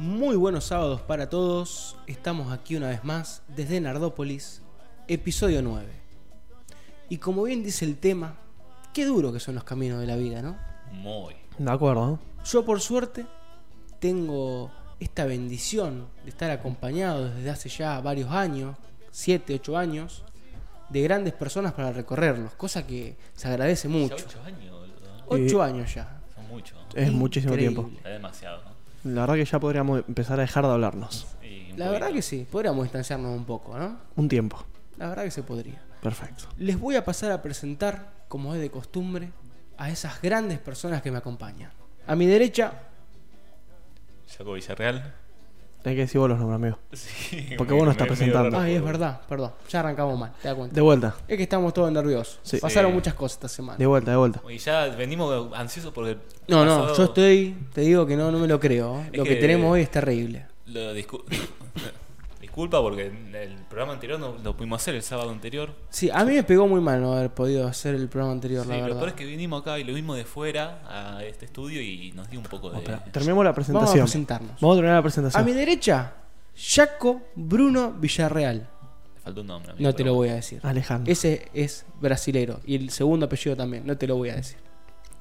Muy buenos sábados para todos. Estamos aquí una vez más desde Nardópolis, episodio 9. Y como bien dice el tema, qué duro que son los caminos de la vida, ¿no? Muy. De acuerdo. Yo por suerte tengo esta bendición de estar acompañado desde hace ya varios años, 7, 8 años, de grandes personas para recorrerlos, cosa que se agradece mucho. ocho años, boludo. 8 Y- años ya. Son muchos. Es muchísimo tiempo. Es demasiado. La verdad que ya podríamos empezar a dejar de hablarnos. Y La verdad que sí, podríamos distanciarnos un poco, ¿no? Un tiempo. La verdad que se podría. Perfecto. Les voy a pasar a presentar, como es de costumbre, a esas grandes personas que me acompañan. A mi derecha, Jacobo Villarreal. Hay que decir vos los nombres, amigo. Sí, Porque vos no estás presentando. ay, es verdad, perdón, ya arrancamos mal, te das cuenta. De vuelta. Es que estamos todos nerviosos. Sí. Pasaron Sí. muchas cosas esta semana. De vuelta, de vuelta. Y ya venimos ansiosos porque. No, no, pasado- yo estoy, te digo que no, no me lo creo. Es Lo que, que- tenemos hoy es terrible. Lo discu- Disculpa porque en el programa anterior no lo pudimos hacer el sábado anterior. Sí, a mí me pegó muy mal no haber podido hacer el programa anterior, Sí, la lo verdad. peor es que vinimos acá y lo vimos de fuera a este estudio y nos dio un poco de. Espera, Terminemos la Vamos a presentación. presentarnos. Vamos a terminar la A presentación. mi derecha, Jaco Bruno Villarreal. Le faltó un nombre. amigo, No te lo voy a decir. Alejandro. Ese es brasilero. Y el segundo apellido también. No te lo voy a decir.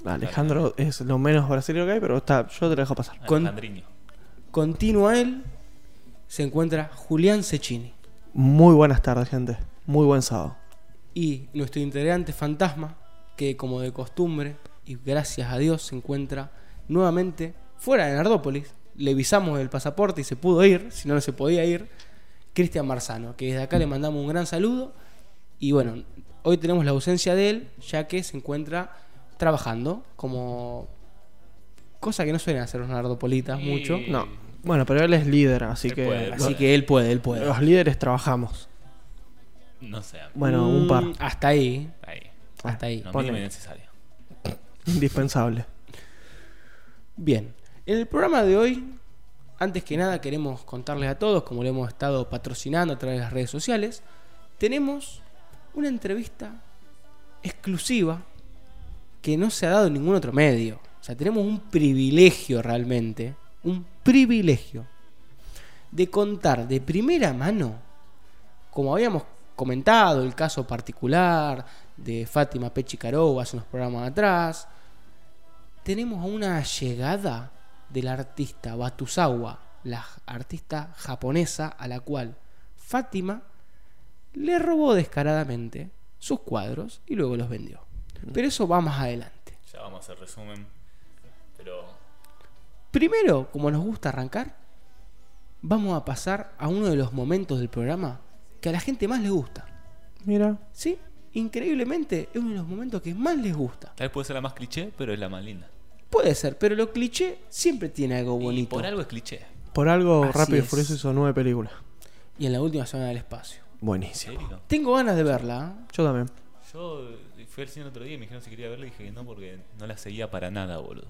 Alejandro es lo menos brasileño que hay, pero está, yo te lo dejo pasar. con- Alejandriño. Continuo a él se encuentra Julián Cecchini. Muy buenas tardes, gente. Muy buen sábado. Y nuestro integrante fantasma, que como de costumbre, y gracias a Dios, se encuentra nuevamente fuera de Nardópolis. Le visamos el pasaporte y se pudo ir, si no, no se podía ir. Cristian Marzano, que desde acá le mandamos un gran saludo. Y bueno, hoy tenemos la ausencia de él, ya que se encuentra trabajando como. Cosa que no suelen hacer los nardopolitas Y- mucho. No. Bueno, pero él es líder, así Él que. puede, Así que él puede, él puede. Los líderes trabajamos. No sé. Bueno, un par. Mm, Hasta ahí. Ahí. Hasta ahí. No mínimo necesario. Indispensable. Bien, en el programa de hoy, antes que nada queremos contarles a todos, como lo hemos estado patrocinando a través de las redes sociales, tenemos una entrevista exclusiva que no se ha dado en ningún otro medio. O sea, tenemos un privilegio realmente, un privilegio de contar de primera mano, como habíamos comentado, el caso particular de Fátima Pechi Caro hace unos programas atrás, tenemos a una llegada del artista Batusawa, la artista japonesa a la cual Fátima le robó descaradamente sus cuadros y luego los vendió. Pero eso va más adelante. Ya vamos a hacer resumen. Pero. Primero, como nos gusta arrancar, vamos a pasar a uno de los momentos del programa que a la gente más le gusta. Mira. ¿Sí? Increíblemente es uno de los momentos que más les gusta. Tal vez puede ser la más cliché, pero es la más linda. Puede ser, pero lo cliché siempre tiene algo Y bonito. por algo es cliché. Por algo, Así Rápido y. Furioso hizo nueve películas. Y en la última semana del espacio. ¿En Buenísimo. serio? Tengo ganas de verla. ¿eh? Yo también. Yo fui al cine el otro día y me dijeron si quería verla y dije que no porque no la seguía para nada, boludo.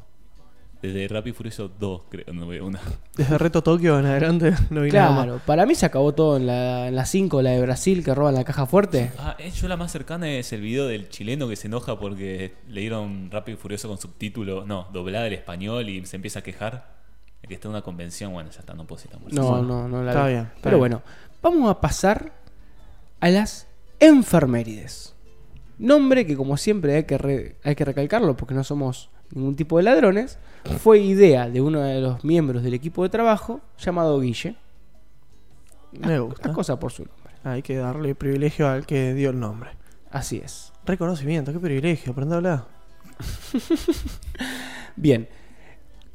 Desde Rápido y Furioso 2, creo, no veo una. Desde Reto Tokio en adelante no vi nada más. Claro, para mí se acabó todo en la, en la 5, la de Brasil, que roban la caja fuerte. Ah, eh, yo la más cercana es el video del chileno que se enoja porque le dieron Rápido y Furioso con subtítulo, no, doblada el español y se empieza a quejar. El que está en una convención, bueno, ya está, no puedo citar mucho. No, no, no la está vi. bien, está Pero bien. bueno, vamos a pasar a las enfermerides. Nombre que como siempre hay que, re- hay que recalcarlo porque no somos ningún tipo de ladrones. Fue idea de uno de los miembros del equipo de trabajo llamado Guille. Me gusta. Las cosas por su nombre. Hay que darle privilegio al que dio el nombre. Así es. Reconocimiento, qué privilegio, aprende a hablar. Bien.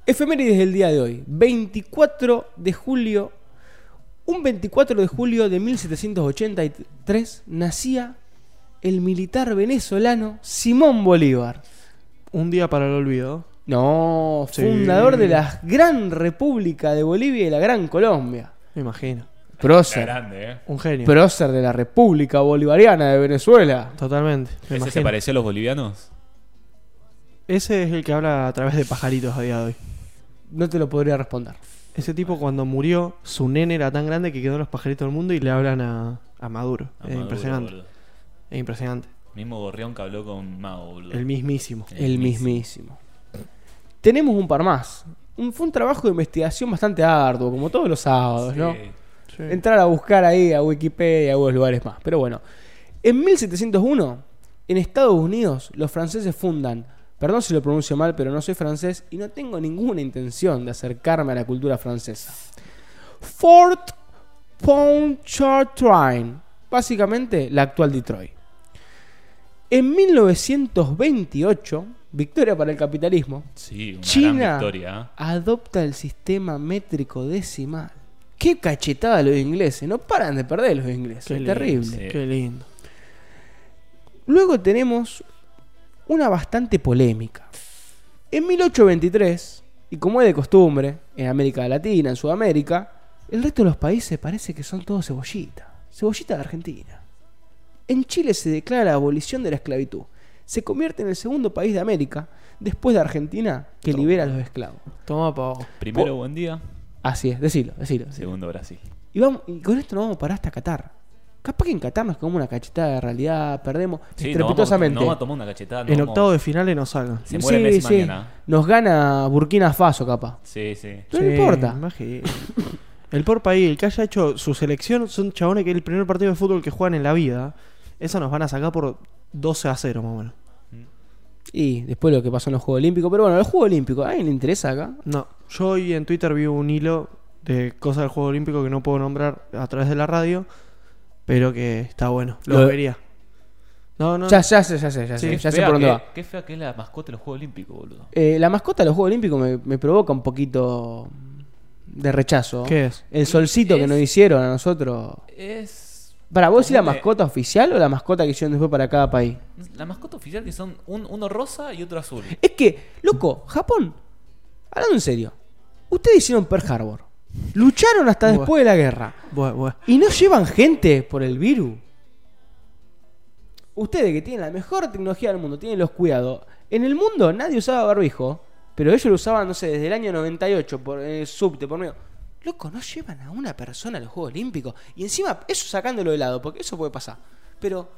Efemérides del día de hoy. 24 de julio. Un 24 de julio de 1783 nacía el militar venezolano Simón Bolívar. Un día para el olvido. No, Sí. fundador de la gran República de Bolivia y la Gran Colombia. Me imagino. Prócer. grande, ¿eh? Un genio. Prócer de la República Bolivariana de Venezuela. Totalmente. Me ¿Ese se pareció a los bolivianos? Ese es el que habla a través de pajaritos a día de hoy. No te lo podría responder. Ese tipo cuando murió, su nene era tan grande que quedó en los pajaritos del mundo y le hablan a, a Maduro. A es Maduro, impresionante. boludo. Es impresionante. Mismo Gorrión que habló con Mao, boludo. El mismísimo. El mismísimo. Tenemos un par más. un- fue un trabajo de investigación bastante arduo, como todos los sábados, ¿no? Sí. Entrar a buscar ahí a Wikipedia y a otros lugares más. Pero bueno, en 1701, en Estados Unidos, los franceses fundan, perdón si lo pronuncio mal, pero no soy francés y no tengo ninguna intención de acercarme a la cultura francesa. Fort Pontchartrain, básicamente la actual Detroit. En 1928, victoria para el capitalismo, Sí, una China gran victoria. adopta el sistema métrico decimal. Qué cachetada los ingleses, no paran de perder los ingleses, Qué lindo, terrible. sí. Qué lindo. Luego tenemos una bastante polémica. En 1823, y como es de costumbre, en América Latina, en Sudamérica, el resto de los países parece que son todos cebollita. Cebollita de Argentina. En Chile se declara la abolición de la esclavitud. Se convierte en el segundo país de América, después de Argentina, que Toma. libera a los esclavos. Toma, pavo. Primero, buen día. Así es, decilo, decilo. decilo. Segundo, Brasil. Y, vamos, y con esto nos vamos a parar hasta Qatar. Capaz que en Qatar nos comemos una cachetada de realidad, perdemos Sí, nos vamos, a tomar una cachetada. En vamos- octavo de finales nos salgan. Se muere Messi mañana. Nos gana Burkina Faso, capaz. Sí, sí. No importa. El por país, el que haya hecho su selección, son chabones que es el primer partido de fútbol que juegan en la vida. Eso nos van a sacar por 12 a 0, más o menos. Y después lo que pasó en los Juegos Olímpicos. Pero bueno, los Juegos Olímpicos, ¿a alguien le interesa acá? No, yo hoy en Twitter vi un hilo de cosas del Juego Olímpico que no puedo nombrar a través de la radio, pero que está bueno. Lo, Lo- vería. No, no. Ya, ya sé, ya sé, ya sé. Ya sé por dónde que- va. Qué fea que es la mascota de los Juegos Olímpicos, boludo. Eh, la mascota de los Juegos Olímpicos me, me provoca un poquito de rechazo. ¿Qué es? El solcito que Es- nos hicieron a nosotros. Es. Para vos decís la mascota oficial o la mascota que hicieron después para cada país. La mascota oficial que son un- uno rosa y otro azul. Es que, loco, Japón, hablando en serio, ustedes hicieron Pearl Harbor. Lucharon hasta Buah. después de la guerra. Y no llevan gente por el virus. Ustedes que tienen la mejor tecnología del mundo, tienen los cuidados. En el mundo nadie usaba barbijo, pero ellos lo usaban, no sé, desde el año 98 por el subte, por medio. Loco, no llevan a una persona a los Juegos Olímpicos. Y encima, eso sacándolo de lado, porque eso puede pasar. Pero,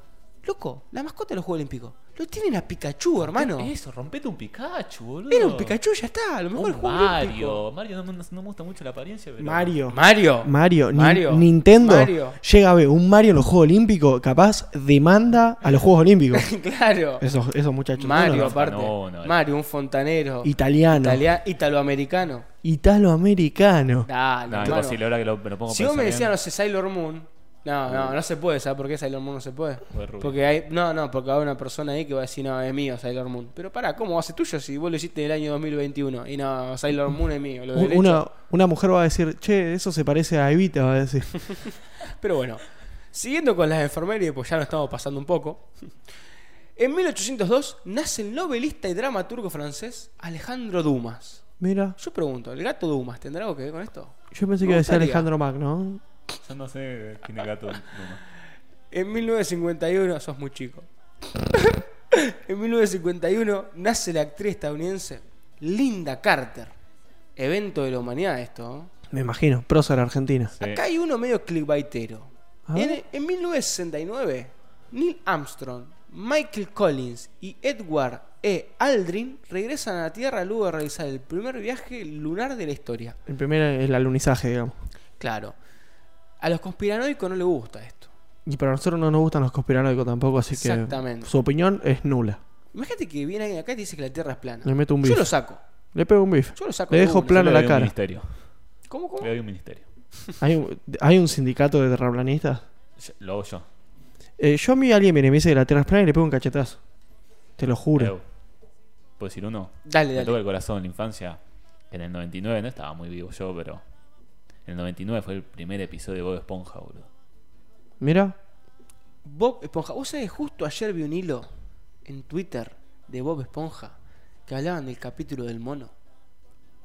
loco, la mascota de los Juegos Olímpicos, lo tienen a Pikachu, hermano. Eso, rompete un Pikachu, boludo. Era un Pikachu, ya está, a lo mejor Un el Juego Mario. Olímpico. Mario no, no- no me gusta mucho la apariencia, pero. Mario. Mario. Mario, Ni- Mario. Nintendo Mario. llega a ver un Mario en los Juegos Olímpicos, capaz demanda a los Juegos Olímpicos. claro. esos, esos muchachos. Mario, No, no, no. aparte. no, no. Mario, un fontanero. Italiano. Italia- italoamericano. Italoamericano. Dale, No, hermano. imposible, ahora que lo, me lo pongo a Si vos me pensar decías, bien. no sé, Sailor Moon. No, no, no se puede, ¿sabes por qué Sailor Moon no se puede? Porque hay. No, no, porque hay una persona ahí que va a decir, no, es mío Sailor Moon. Pero pará, ¿cómo va a ser tuyo si vos lo hiciste en el año 2021? Y no, Sailor Moon es mío. Lo Una, una mujer va a decir, che, eso se parece a Evita, va a decir. Pero bueno, siguiendo con las enfermerías, pues ya nos estamos pasando un poco. En 1802 nace el novelista y dramaturgo francés Alejandro Dumas. Mira, Yo pregunto, ¿el gato Dumas tendrá algo que ver con esto? yo pensé que iba a decir. Alejandro Magno. Yo no sé quién es gato. En 1951, sos muy chico. en 1951 nace la actriz estadounidense Linda Carter. Evento de la humanidad esto. Me imagino, prócer Argentina. Sí. Acá hay uno medio clickbaitero. A ver. En, en 1969, Neil Armstrong, Michael Collins y Edward E. Aldrin regresan a la Tierra luego de realizar el primer viaje lunar de la historia. El primero es el alunizaje, digamos. Claro, a los conspiranoicos no les gusta esto. Y para nosotros no nos gustan los conspiranoicos tampoco, así que Exactamente. su opinión es nula. Imagínate que viene alguien acá y te dice que la Tierra es plana. Le meto un Yo bif. lo saco. Le pego un bif. Yo lo saco. Le de dejo una. plano Yo le la cara. ministerio. ¿Cómo, cómo? Le doy un ministerio. ¿Hay un, hay un sindicato de terraplanistas? Yo- Lo hago yo. Eh, yo a mí alguien viene y me dice que la Tierra es plana y le pego un cachetazo. Te lo juro. Eu. ¿Puedo decir uno? Dale, Me dale. toca el corazón en la infancia. En el 99 no estaba muy vivo yo, pero. En el 99 fue el primer episodio de Bob Esponja, boludo. Mira, Bob Esponja. ¿Vos sabés? Justo ayer vi un hilo en Twitter de Bob Esponja que hablaban del capítulo del mono.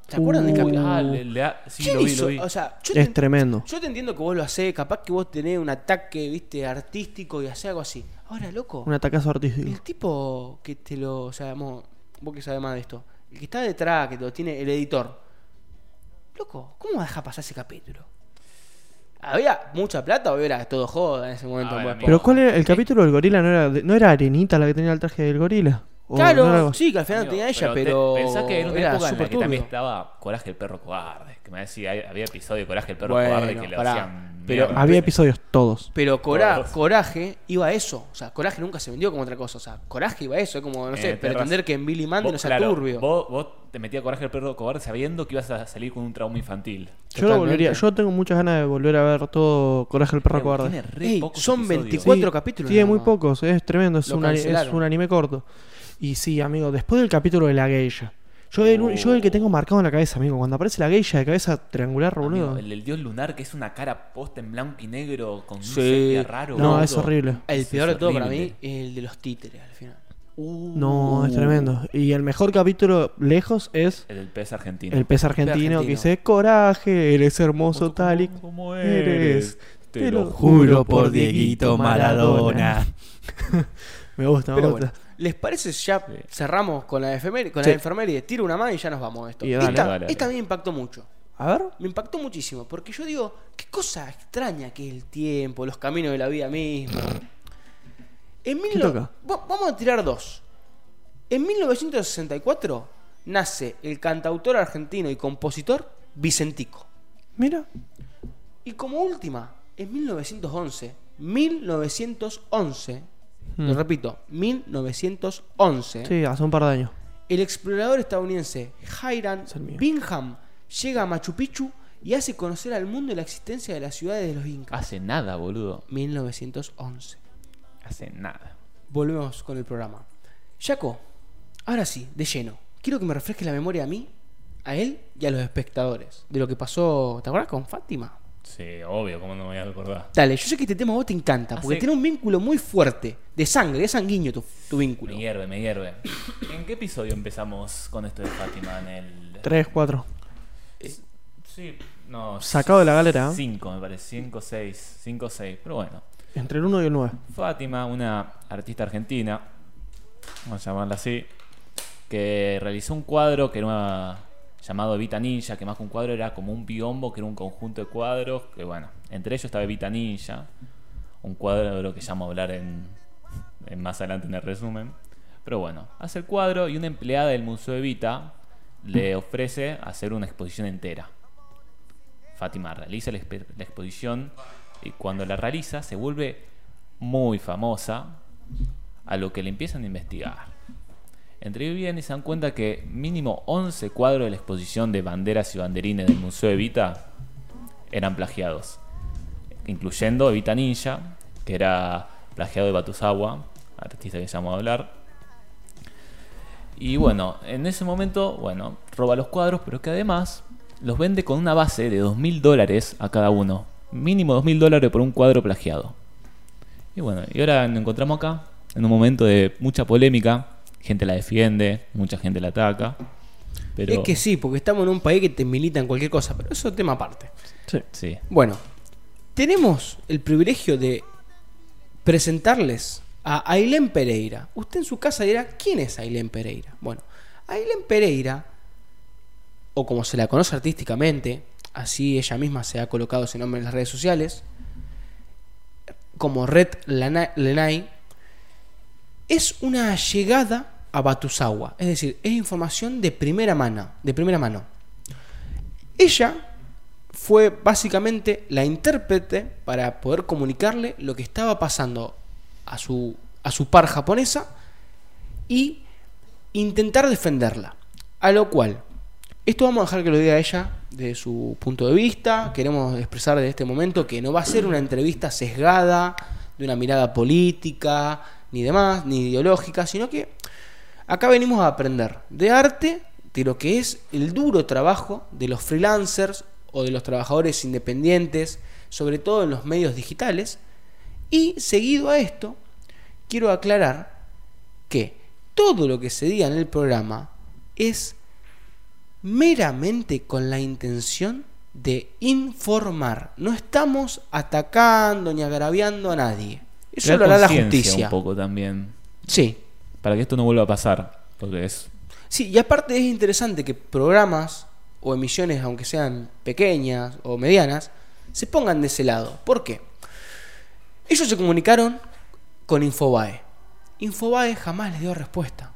¿Se acuerdan del Uh, capítulo? Ah, le, le ha- sí, ¿Quién lo vi, hizo? lo vi. O sea, yo es te, tremendo. yo te entiendo que vos lo hacés, capaz que vos tenés un ataque, viste, artístico y hacés algo así. Ahora, loco, Un atacazo artístico. el tipo que te lo, o sea, vos, vos que sabés más de esto, el que está detrás, que te lo tiene el editor, loco, ¿cómo va a dejar pasar ese capítulo? ¿Había mucha plata o era todo joda en ese momento? A ver, Bob amigo. Pero? ¿cuál era? El capítulo del gorila no era, no era Arenita la que tenía el traje del gorila. ¿O no era Claro, sí, que al final Amigo, tenía ella, te- pero. Pensá que era una época en la que también estaba Coraje el perro cobarde. Que me decía, había episodio de Coraje el perro Bueno, cobarde que le pará, hacían. pero. Había episodios todos. Pero Cora- Todos. Coraje iba a eso. O sea, Coraje nunca se vendió como otra cosa. O sea, Coraje iba a eso. Es como, no Eh, sé, tenés pretender razón. que en Billy Mandy Vos, no sea claro, turbio. Vos, vos te metías Coraje el perro cobarde sabiendo que ibas a salir con un trauma infantil. Yo lo volvería. Yo tengo muchas ganas de volver a ver todo Coraje el perro Tiene cobarde. re Ey, pocos son episodios. 24 Sí, capítulos. Tiene muy pocos, es tremendo, es un, es un anime corto. Y sí, amigo, después del capítulo de la geisha. Yo el, un- yo el que tengo marcado en la cabeza, amigo, cuando aparece la geisha de cabeza triangular, boludo. Amigo, el del dios lunar, que es una cara posta en blanco y negro con un Sí. sepia raro. No, boludo. es horrible. El peor de todo para mí es el de los títeres al final. Uh, No, es tremendo. Y el mejor capítulo lejos es El del pez argentino. el pez argentino, argentino. que dice, coraje, eres hermoso ¿Cómo- tal y cómo eres. Te lo juro por Dieguito Maradona. me gusta, me Pero gusta. bueno, ¿les parece si ya cerramos con la efeméride, con Sí. la enfermería? Tiro una más y ya nos vamos de esto. Dale. esta, Dale, dale. esta a mí me impactó mucho. A ver. Me impactó muchísimo, porque yo digo, qué cosa extraña que es el tiempo, los caminos de la vida misma. En mil Vamos a tirar dos. En 1964 nace el cantautor argentino y compositor Vicentico. Mira. Y como última, en 1911, 1911, Hmm. lo repito, 1911, Sí, hace un par de años. el explorador estadounidense Hiram Es. Bingham llega a Machu Picchu y hace conocer al mundo la existencia de las ciudades de los incas. Hace nada, boludo. 1911. Hace nada. Volvemos con el programa. Jaco, ahora sí, de lleno. Quiero que me refresque la memoria a mí, a él y a los espectadores de lo que pasó, ¿te acuerdas con Fátima? Sí, obvio, ¿cómo no me voy a acordar? Dale, yo sé que este tema a vos te encanta, porque Hace- tiene un vínculo muy fuerte, de sangre, es sanguíneo tu, tu vínculo. Me hierve, me hierve. ¿En qué episodio empezamos con esto de Fátima? En el. 3, 4. Sí, no. Sacado de la galera, ¿eh? 5, me parece. 5, 6. 5, 6. Pero bueno. Entre el 1 y el 9. Fátima, una artista argentina, vamos a llamarla así, que realizó un cuadro que era llamado Evita Ninja, que más que un cuadro era como un biombo, que era un conjunto de cuadros, que bueno, entre ellos estaba Evita Ninja, un cuadro que ya vamos a hablar en, más adelante en el resumen. Pero bueno, hace el cuadro y una empleada del Museo Evita le ofrece hacer una exposición entera. Fátima realiza la exposición y cuando la realiza se vuelve muy famosa, a lo que le empiezan a investigar. Entre ellos bien y se dan cuenta que mínimo 11 cuadros de la exposición de banderas y banderines del Museo Evita eran plagiados, incluyendo Evita Ninja, que era plagiado de Batusawa, artista que vamos a hablar. Y bueno, en ese momento, bueno, roba los cuadros, pero que además los vende con una base de 2.000 dólares a cada uno. Mínimo 2.000 dólares por un cuadro plagiado. Y bueno, y ahora nos encontramos acá, en un momento de mucha polémica. Gente la defiende, mucha gente la ataca. Pero Es que sí, porque estamos en un país que te milita en cualquier cosa, pero eso es tema aparte. Sí. sí, Bueno, tenemos el privilegio de presentarles a Ailén Pereira. Usted en su casa dirá, ¿quién es Ailén Pereira? Bueno, Ailén Pereira, o como se la conoce artísticamente, así ella misma se ha colocado ese nombre en las redes sociales, como Red Lenay, es una llegada a Batusawa. Es decir, es información de primera mano. De primera mano. Ella fue básicamente la intérprete para poder comunicarle lo que estaba pasando a su, a su par japonesa y intentar defenderla. A lo cual, esto vamos a dejar que lo diga ella de su punto de vista. Queremos expresar desde este momento que no va a ser una entrevista sesgada, de una mirada política, ni demás, ni ideológica, sino que acá venimos a aprender de arte, de lo que es el duro trabajo de los freelancers o de los trabajadores independientes, sobre todo en los medios digitales. Y seguido a esto, quiero aclarar que todo lo que se diga en el programa es meramente con la intención de informar. No estamos atacando ni agraviando a nadie. Eso lo hará la justicia. un poco también. Sí. Para que esto no vuelva a pasar. Porque es. Sí, y aparte es interesante que programas o emisiones, aunque sean pequeñas o medianas, se pongan de ese lado. ¿Por qué? Ellos se comunicaron con Infobae. Infobae jamás les dio respuesta.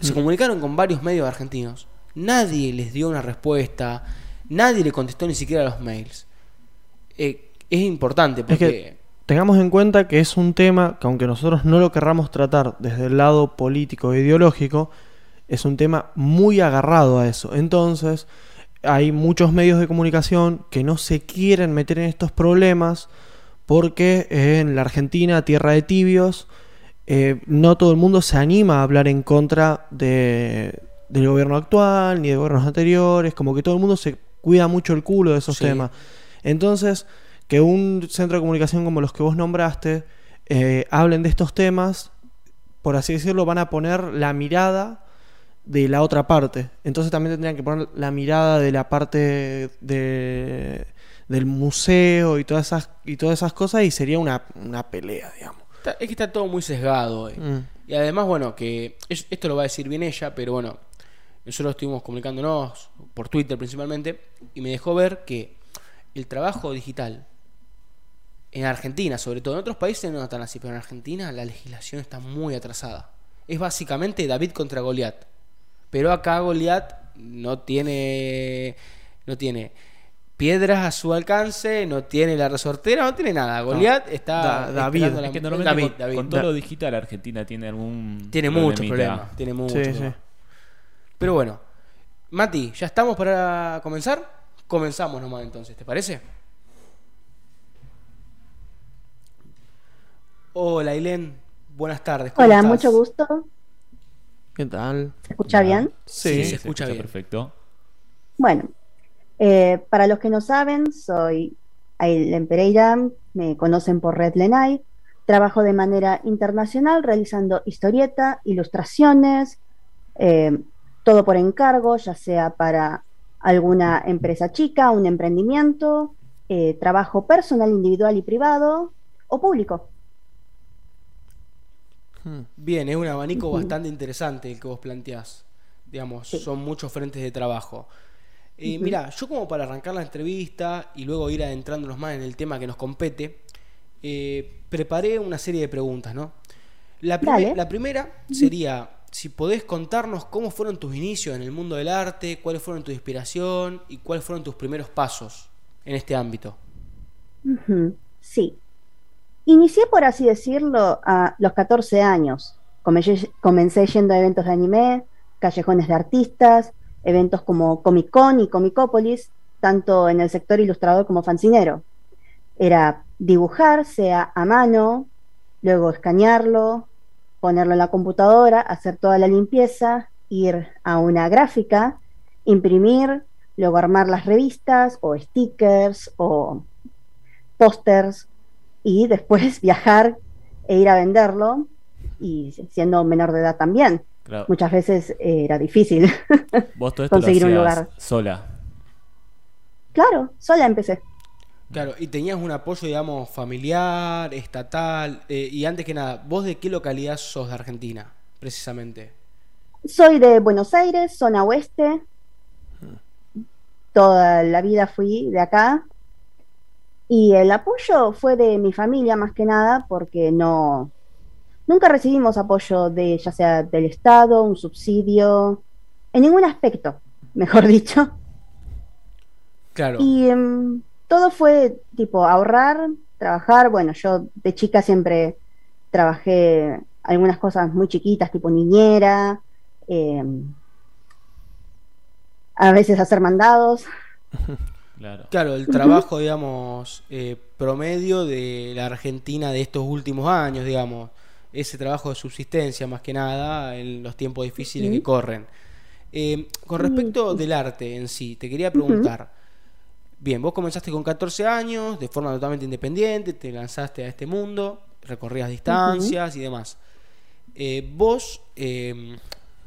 Se comunicaron con varios medios argentinos. Nadie les dio una respuesta. Nadie le contestó ni siquiera a los mails. Eh, es importante porque... que- Tengamos en cuenta que es un tema que aunque nosotros no lo querramos tratar desde el lado político e ideológico, es un tema muy agarrado a eso. Entonces, hay muchos medios de comunicación que no se quieren meter en estos problemas porque en la Argentina, tierra de tibios, eh, no todo el mundo se anima a hablar en contra de, del gobierno actual ni de gobiernos anteriores, como que todo el mundo se cuida mucho el culo de esos Sí. temas. Entonces, que un centro de comunicación como los que vos nombraste eh, hablen de estos temas, por así decirlo, van a poner la mirada de la otra parte. Entonces también tendrían que poner la mirada de la parte de, del museo y todas esas, y todas esas cosas y sería una, una pelea, digamos. Está- es que está todo muy sesgado hoy. Mm. Y además, bueno, que es- esto lo va a decir bien ella, pero bueno, nosotros estuvimos comunicándonos por Twitter principalmente y me dejó ver que el trabajo digital en Argentina, sobre todo en otros países no están así, pero en Argentina la legislación está muy atrasada. Es básicamente David contra Goliat. Pero acá Goliat no tiene no tiene piedras a su alcance, no tiene la resortera, no tiene nada. Goliat está Da- David. la- Es que normalmente David, con, David. con todo lo digital Argentina tiene algún Tiene muchos problemas. Tiene muchos Sí, problemas. sí. Pero bueno, Mati, ¿ya estamos para comenzar? Comenzamos nomás entonces, ¿te parece? Hola, Ailén. Buenas tardes. ¿cómo Hola, estás? mucho gusto. ¿Qué tal? ¿Se escucha bien? Sí, Sí, se escucha bien. perfecto. Bueno, eh, para los que no saben, soy Ailen Pereira, me conocen por Red Lenay. Trabajo de manera internacional realizando historieta, ilustraciones, eh, todo por encargo, ya sea para alguna empresa chica, un emprendimiento, eh, trabajo personal, individual y privado o público. Hmm. Bien, es un abanico bastante interesante el que vos planteás. Digamos, Sí. son muchos frentes de trabajo. Eh, Ujú. Mira, yo como para arrancar la entrevista y luego ir adentrándonos más en el tema que nos compete, eh, preparé una serie de preguntas, ¿no? La, prime- Dale. la primera sería, si podés contarnos cómo fueron tus inicios en el mundo del arte, cuáles fueron tu inspiración y cuáles fueron tus primeros pasos en este ámbito. Sí. Inicié, por así decirlo, a los 14 años. Comencé, yendo a eventos de anime, callejones de artistas, eventos como Comic Con y Comicópolis, tanto en el sector ilustrador como fancinero. Era dibujar, sea a mano, luego escanearlo, ponerlo en la computadora, hacer toda la limpieza, ir a una gráfica, imprimir, luego armar las revistas o stickers o pósters y después viajar e ir a venderlo y siendo menor de edad también. Claro. Muchas veces eh, era difícil. Vos todo esto conseguir lo un lugar. sola. claro, sola empecé. Claro, y tenías un apoyo, digamos, familiar, estatal, eh, y antes que nada, ¿vos de qué localidad sos de Argentina, precisamente? Soy de Buenos Aires, zona oeste. Toda la vida fui de acá. Y el apoyo fue de mi familia más que nada porque no nunca recibimos apoyo de ya sea del Estado, un subsidio, en ningún aspecto, mejor dicho. Claro. Y em, todo fue tipo ahorrar, trabajar. Bueno, yo de chica siempre trabajé algunas cosas muy chiquitas, tipo niñera, em, a veces hacer mandados. Claro. Claro, el trabajo, digamos, eh, promedio de la Argentina de estos últimos años, digamos, ese trabajo de subsistencia más que nada en los tiempos difíciles que corren. Eh, con respecto del arte en sí, te quería preguntar, bien, vos comenzaste con 14 años, de forma totalmente independiente, te lanzaste a este mundo, recorrías distancias y demás. Eh, vos, eh,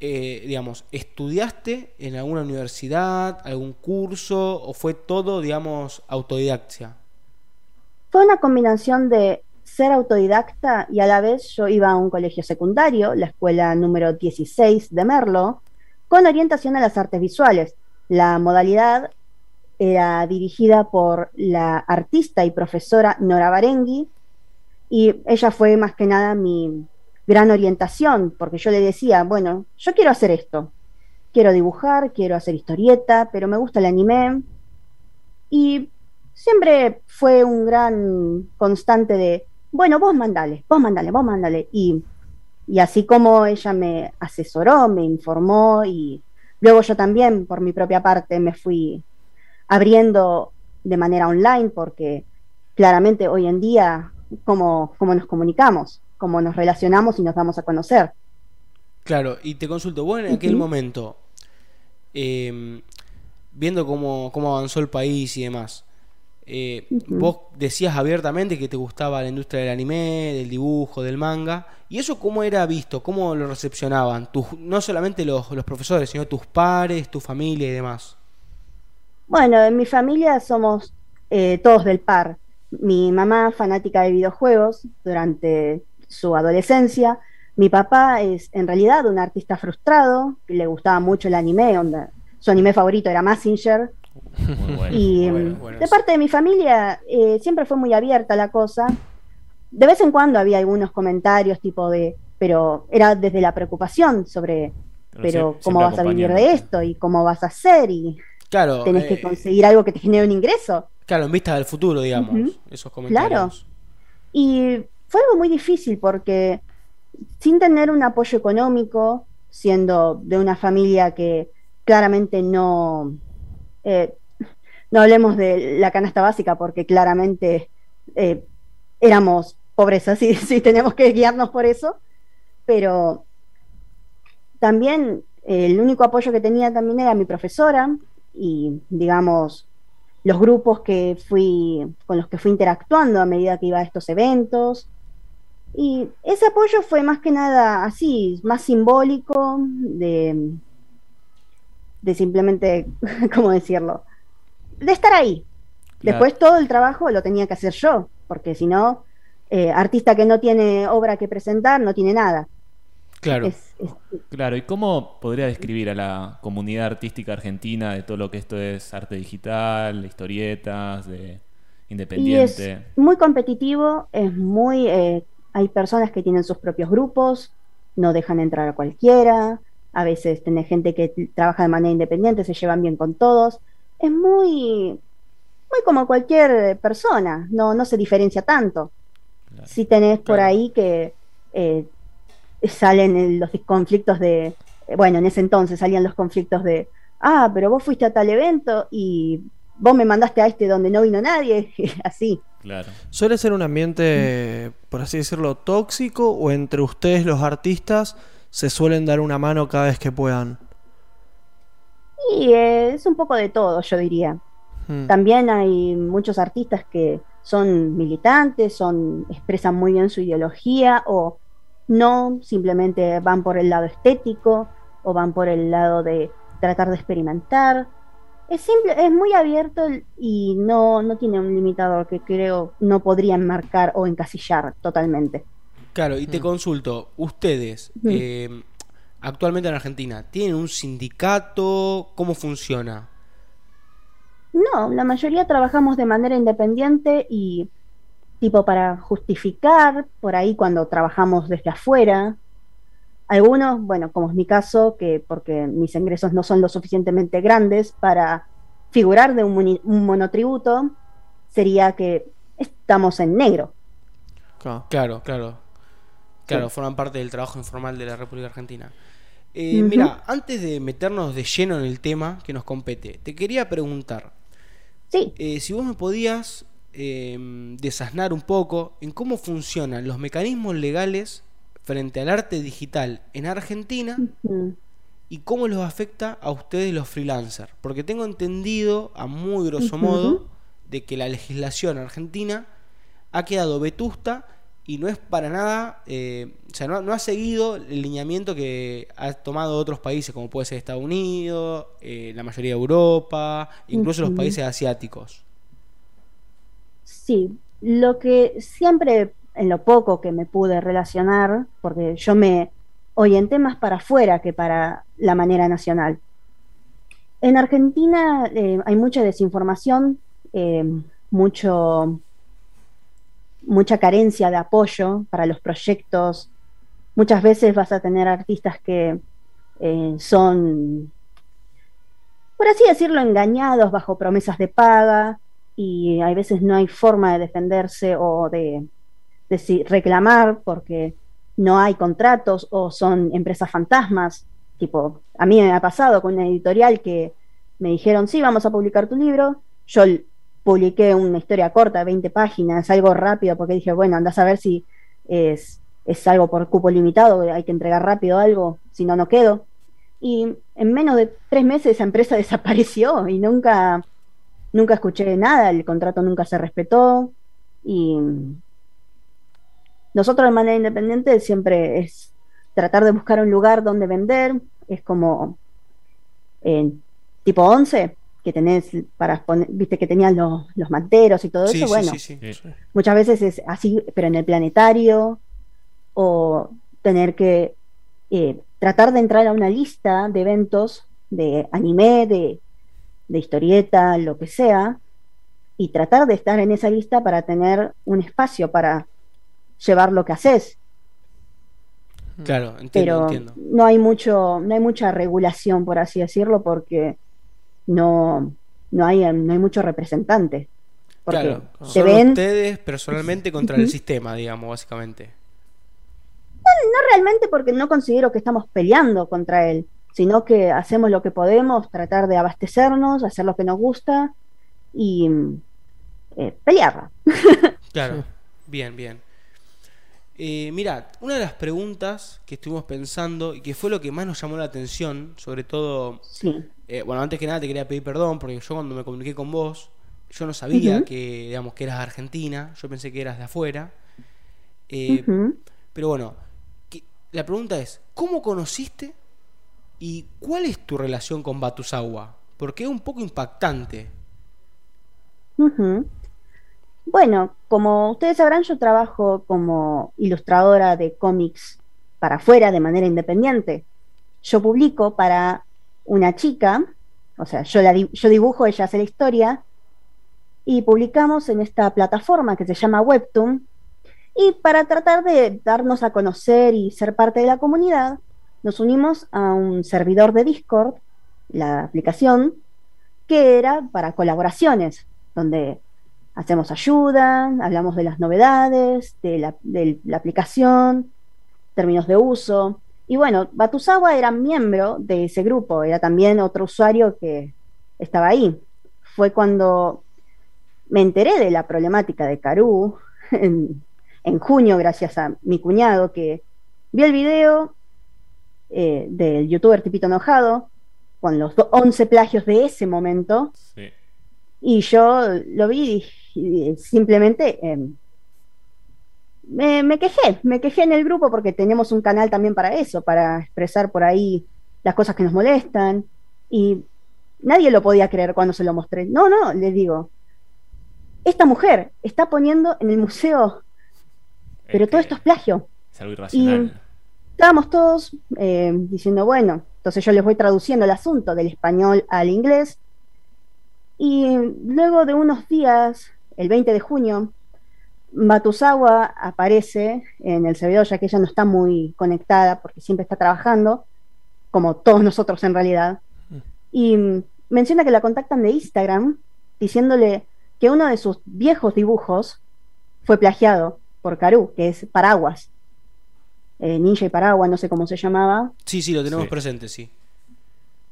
eh, digamos, ¿estudiaste en alguna universidad, algún curso o fue todo, digamos, autodidaccia? Fue una combinación de ser autodidacta y a la vez yo iba a un colegio secundario, la escuela número 16 de Merlo, con orientación a las artes visuales. La modalidad era dirigida por la artista y profesora Nora Barengui y ella fue más que nada mi gran orientación, porque yo le decía, bueno, yo quiero hacer esto, quiero dibujar, quiero hacer historieta, pero me gusta el anime. Y siempre fue un gran constante de, bueno, vos mandale, vos mandale, vos mandale. Y, y así como ella me asesoró, me informó y luego yo también por mi propia parte me fui abriendo de manera online porque claramente hoy en día cómo, cómo nos comunicamos, cómo nos relacionamos y nos damos a conocer. Claro, y te consulto, vos en aquel momento, em, viendo cómo, cómo avanzó el país y demás, eh, vos decías abiertamente que te gustaba la industria del anime, del dibujo, del manga, ¿y eso cómo era visto? ¿Cómo lo recepcionaban? Tus, no solamente los, los profesores, sino tus pares, tu familia y demás. Bueno, en mi familia somos eh, todos del par. Mi mamá, fanática de videojuegos durante su adolescencia. Mi papá es en realidad un artista frustrado, le gustaba mucho el anime, su anime favorito era Massinger. y de parte de mi familia eh, siempre fue muy abierta la cosa. De vez en cuando había algunos comentarios tipo de, pero era desde la preocupación sobre, pero, ¿cómo vas a vivir de esto? ¿Y cómo vas a hacer? Y claro, tenés que eh, conseguir algo que te genere un ingreso. Claro, en vista del futuro, digamos, esos comentarios. Claro. Y fue algo muy difícil porque sin tener un apoyo económico, siendo de una familia que claramente no, eh, no hablemos de la canasta básica porque claramente eh, éramos pobreza, sí, sí, tenemos que guiarnos por eso, pero también el único apoyo que tenía también era mi profesora y digamos los grupos que fui con los que fui interactuando a medida que iba a estos eventos y ese apoyo fue más que nada así más simbólico de de simplemente cómo decirlo de estar ahí después todo el trabajo lo tenía que hacer yo porque si no eh, artista que no tiene obra que presentar no tiene nada Claro. Claro, ¿y cómo podría describir a la comunidad artística argentina de todo lo que esto es arte digital, historietas, de independiente? es muy competitivo, es muy... Eh, hay personas que tienen sus propios grupos, no dejan entrar a cualquiera, a veces tenés gente que trabaja de manera independiente, se llevan bien con todos. Es muy, muy como cualquier persona, no, no se diferencia tanto. Si tenés por ahí que eh, salen los conflictos de, bueno, en ese entonces salían los conflictos de, ah, pero vos fuiste a tal evento y vos me mandaste a este donde no vino nadie, así. Claro. ¿Suele ser un ambiente, por así decirlo, tóxico o entre ustedes los artistas se suelen dar una mano cada vez que puedan? Y es un poco de todo, yo diría. Hmm. También hay muchos artistas que son militantes, son expresan muy bien su ideología o no simplemente van por el lado estético o van por el lado de tratar de experimentar. Es simple, es muy abierto y no, no tiene un limitador que creo no podría enmarcar o encasillar totalmente. Claro, y te mm. consulto, ustedes eh, actualmente en Argentina, ¿tienen un sindicato? ¿Cómo funciona? No, la mayoría trabajamos de manera independiente y tipo para justificar por ahí cuando trabajamos desde afuera. Algunos, bueno, como es mi caso, que porque mis ingresos no son lo suficientemente grandes para figurar de un, monotributo, sería que estamos en negro. Claro, claro. Claro, forman parte del trabajo informal de la República Argentina. Eh, mira, antes de meternos de lleno en el tema que nos compete, te quería preguntar. Sí. Eh, si vos me podías eh, desasnar un poco en cómo funcionan los mecanismos legales frente al arte digital en Argentina y cómo los afecta a ustedes los freelancers. Porque tengo entendido, a muy grosso modo, de que la legislación argentina ha quedado vetusta y no es para nada, eh, o sea, no, ha seguido el lineamiento que ha tomado otros países, como puede ser Estados Unidos, eh, la mayoría de Europa, incluso los países asiáticos. Sí, lo que siempre, en lo poco que me pude relacionar, porque yo me orienté más para afuera que para la manera nacional. En Argentina eh, hay mucha desinformación, eh, mucho, mucha carencia de apoyo para los proyectos, muchas veces vas a tener artistas que eh, son, por así decirlo, engañados bajo promesas de paga y hay veces no hay forma de defenderse o de, de reclamar porque no hay contratos o son empresas fantasmas. Tipo, a mí me ha pasado con una editorial que me dijeron, sí, vamos a publicar tu libro. Yo publiqué una historia corta, 20 páginas, algo rápido, porque dije, bueno, andás a ver si es, es algo por cupo limitado, hay que entregar rápido algo, si no, no quedo. Y en menos de tres meses esa empresa desapareció y nunca, nunca escuché nada, el contrato nunca se respetó. Y nosotros de manera independiente siempre es tratar de buscar un lugar donde vender, es como en tipo 11, que tenés para poner, viste que tenían los, los manteros y todo eso, bueno, muchas veces es así, pero en el planetario, o tener que eh, tratar de entrar a una lista de eventos de anime, de, de historieta, lo que sea, y tratar de estar en esa lista para tener un espacio para llevar lo que haces. Claro, entiendo, Pero no hay mucho, no hay mucha regulación, por así decirlo, porque no, no, hay, no hay mucho representante. claro, son ustedes personalmente contra el sistema, digamos, básicamente. No, realmente porque no considero que estamos peleando contra él, sino que hacemos lo que podemos, tratar de abastecernos, hacer lo que nos gusta y eh, pelear. Claro, bien, bien. Eh, mirad, una de las preguntas que estuvimos pensando y que fue lo que más nos llamó la atención, sobre todo, eh, bueno, antes que nada te quería pedir perdón porque yo cuando me comuniqué con vos, yo no sabía que, digamos, que eras argentina, yo pensé que eras de afuera. Eh, pero bueno, la pregunta es, ¿cómo conociste y cuál es tu relación con Batusawa? Porque es un poco impactante. Bueno, como ustedes sabrán, yo trabajo como ilustradora de cómics para afuera de manera independiente. Yo publico para una chica, o sea, yo, la, yo dibujo, ella hace la historia, y publicamos en esta plataforma que se llama Webtoon. Y para tratar de darnos a conocer y ser parte de la comunidad, nos unimos a un servidor de Discord, la aplicación, que era para colaboraciones, donde hacemos ayuda, hablamos de las novedades, de la, aplicación, términos de uso. Y bueno, Batusawa era miembro de ese grupo, era también otro usuario que estaba ahí. Fue cuando me enteré de la problemática de Karú en, junio, gracias a mi cuñado que vio el video eh, del youtuber Tipito Enojado, con los 11 plagios de ese momento. Y yo lo vi y simplemente em, me, quejé, me quejé en el grupo porque tenemos un canal también para eso, para expresar por ahí las cosas que nos molestan. Y nadie lo podía creer cuando se lo mostré. No, no, le digo, esta mujer está poniendo en el museo, pero todo esto es plagio. Es algo irracional. Y estábamos todos eh, diciendo, bueno, entonces yo les voy traduciendo el asunto del español al inglés. Y luego de unos días el 20 de junio, Matusawa aparece en el servidor, ya que ella no está muy conectada porque siempre está trabajando, como todos nosotros en realidad, y menciona que la contactan de Instagram diciéndole que uno de sus viejos dibujos fue plagiado por Karu, que es Paraguas. Eh, ninja y Paraguas, no sé cómo se llamaba. Sí, sí, lo tenemos presente, sí.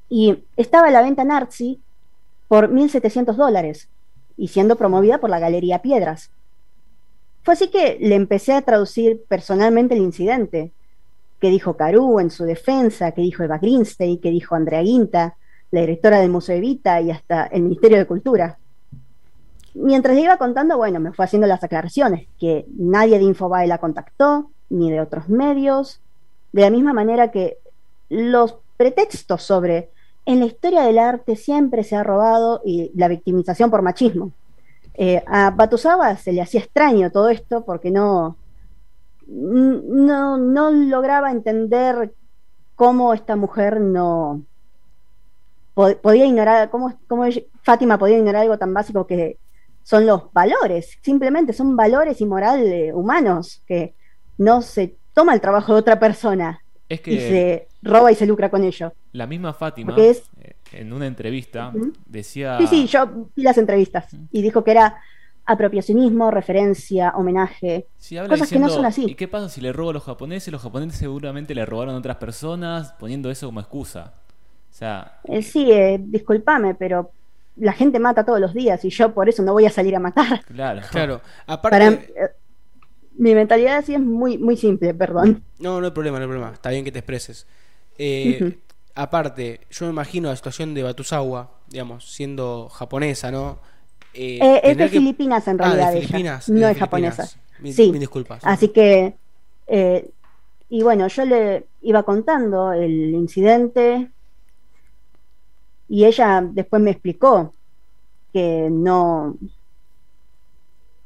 Y estaba a la venta en Artsy por 1.700 dólares y siendo promovida por la Galería Piedras. Fue así que le empecé a traducir personalmente el incidente, que dijo Carú en su defensa, que dijo Eva Greenstein, que dijo Andrea Guinta, la directora del Museo Evita y hasta el Ministerio de Cultura. Mientras le iba contando, bueno, me fue haciendo las aclaraciones, que nadie de Infobae la contactó, ni de otros medios, de la misma manera que los pretextos sobre en la historia del arte siempre se ha robado y la victimización por machismo. Eh, a Batusawa se le hacía extraño todo esto porque no, no, lograba entender cómo esta mujer no podía ignorar, cómo, cómo Fátima podía ignorar algo tan básico que son los valores, simplemente son valores y moral humanos que no se toma el trabajo de otra persona Es y se roba y se lucra con ello. La misma Fátima, es- eh, en una entrevista, decía... Sí, sí, yo vi las entrevistas y dijo que era apropiacionismo, referencia, homenaje. Sí, habla Cosas que no son así. ¿Y qué pasa si le robo a los japoneses? Los japoneses seguramente le robaron a otras personas, poniendo eso como excusa. O sea, Eh, sí, eh, discúlpame, pero la gente mata todos los días y yo por eso no voy a salir a matar. claro. Claro, aparte... Para, eh, mi mentalidad así es muy, muy simple, perdón. No, no hay problema, no hay problema. Está bien que te expreses. Eh. Aparte, yo me imagino la situación de Batusawa, digamos, siendo japonesa, ¿no? Eh, Eh, es de que- Filipinas en Ah, de realidad ella, Filipinas, no es Filipinas. japonesa. Sí. mil disculpas. Así que, eh, y bueno, yo le iba contando el incidente y ella después me explicó que no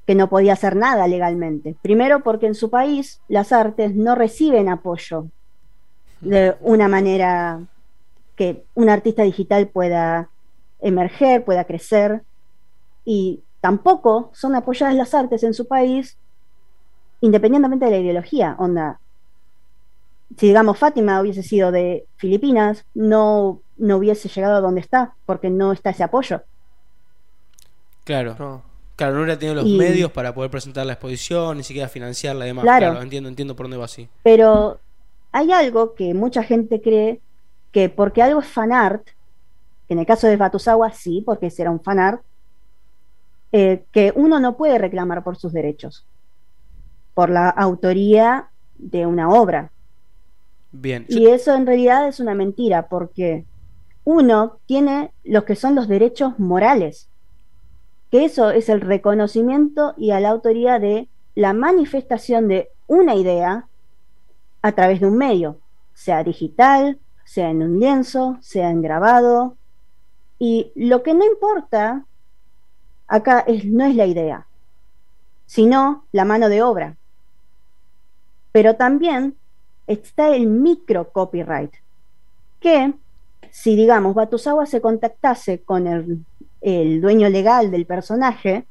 que no podía hacer nada legalmente. Primero porque en su país las artes no reciben apoyo de una manera que un artista digital pueda emerger, pueda crecer y tampoco son apoyadas las artes en su país independientemente de la ideología, onda. Si digamos Fátima hubiese sido de Filipinas, no, no hubiese llegado a donde está, porque no está ese apoyo. Claro, No. claro, no hubiera tenido los Y- medios para poder presentar la exposición, ni siquiera financiarla y demás. Claro. Claro, entiendo, entiendo por dónde va así. Pero hay algo que mucha gente cree que porque algo es fanart, en el caso de Batusawa sí, porque ese era un fanart, eh, que uno no puede reclamar por sus derechos, por la autoría de una obra. Bien. Y eso en realidad es una mentira, porque uno tiene los que son los derechos morales, que eso es el reconocimiento y a la autoría de la manifestación de una idea a través de un medio, sea digital, sea en un lienzo, sea en grabado. Y lo que no importa acá es, no es la idea, sino la mano de obra. Pero también está el micro copyright, que si digamos Batusawa se contactase con el, el dueño legal del personaje,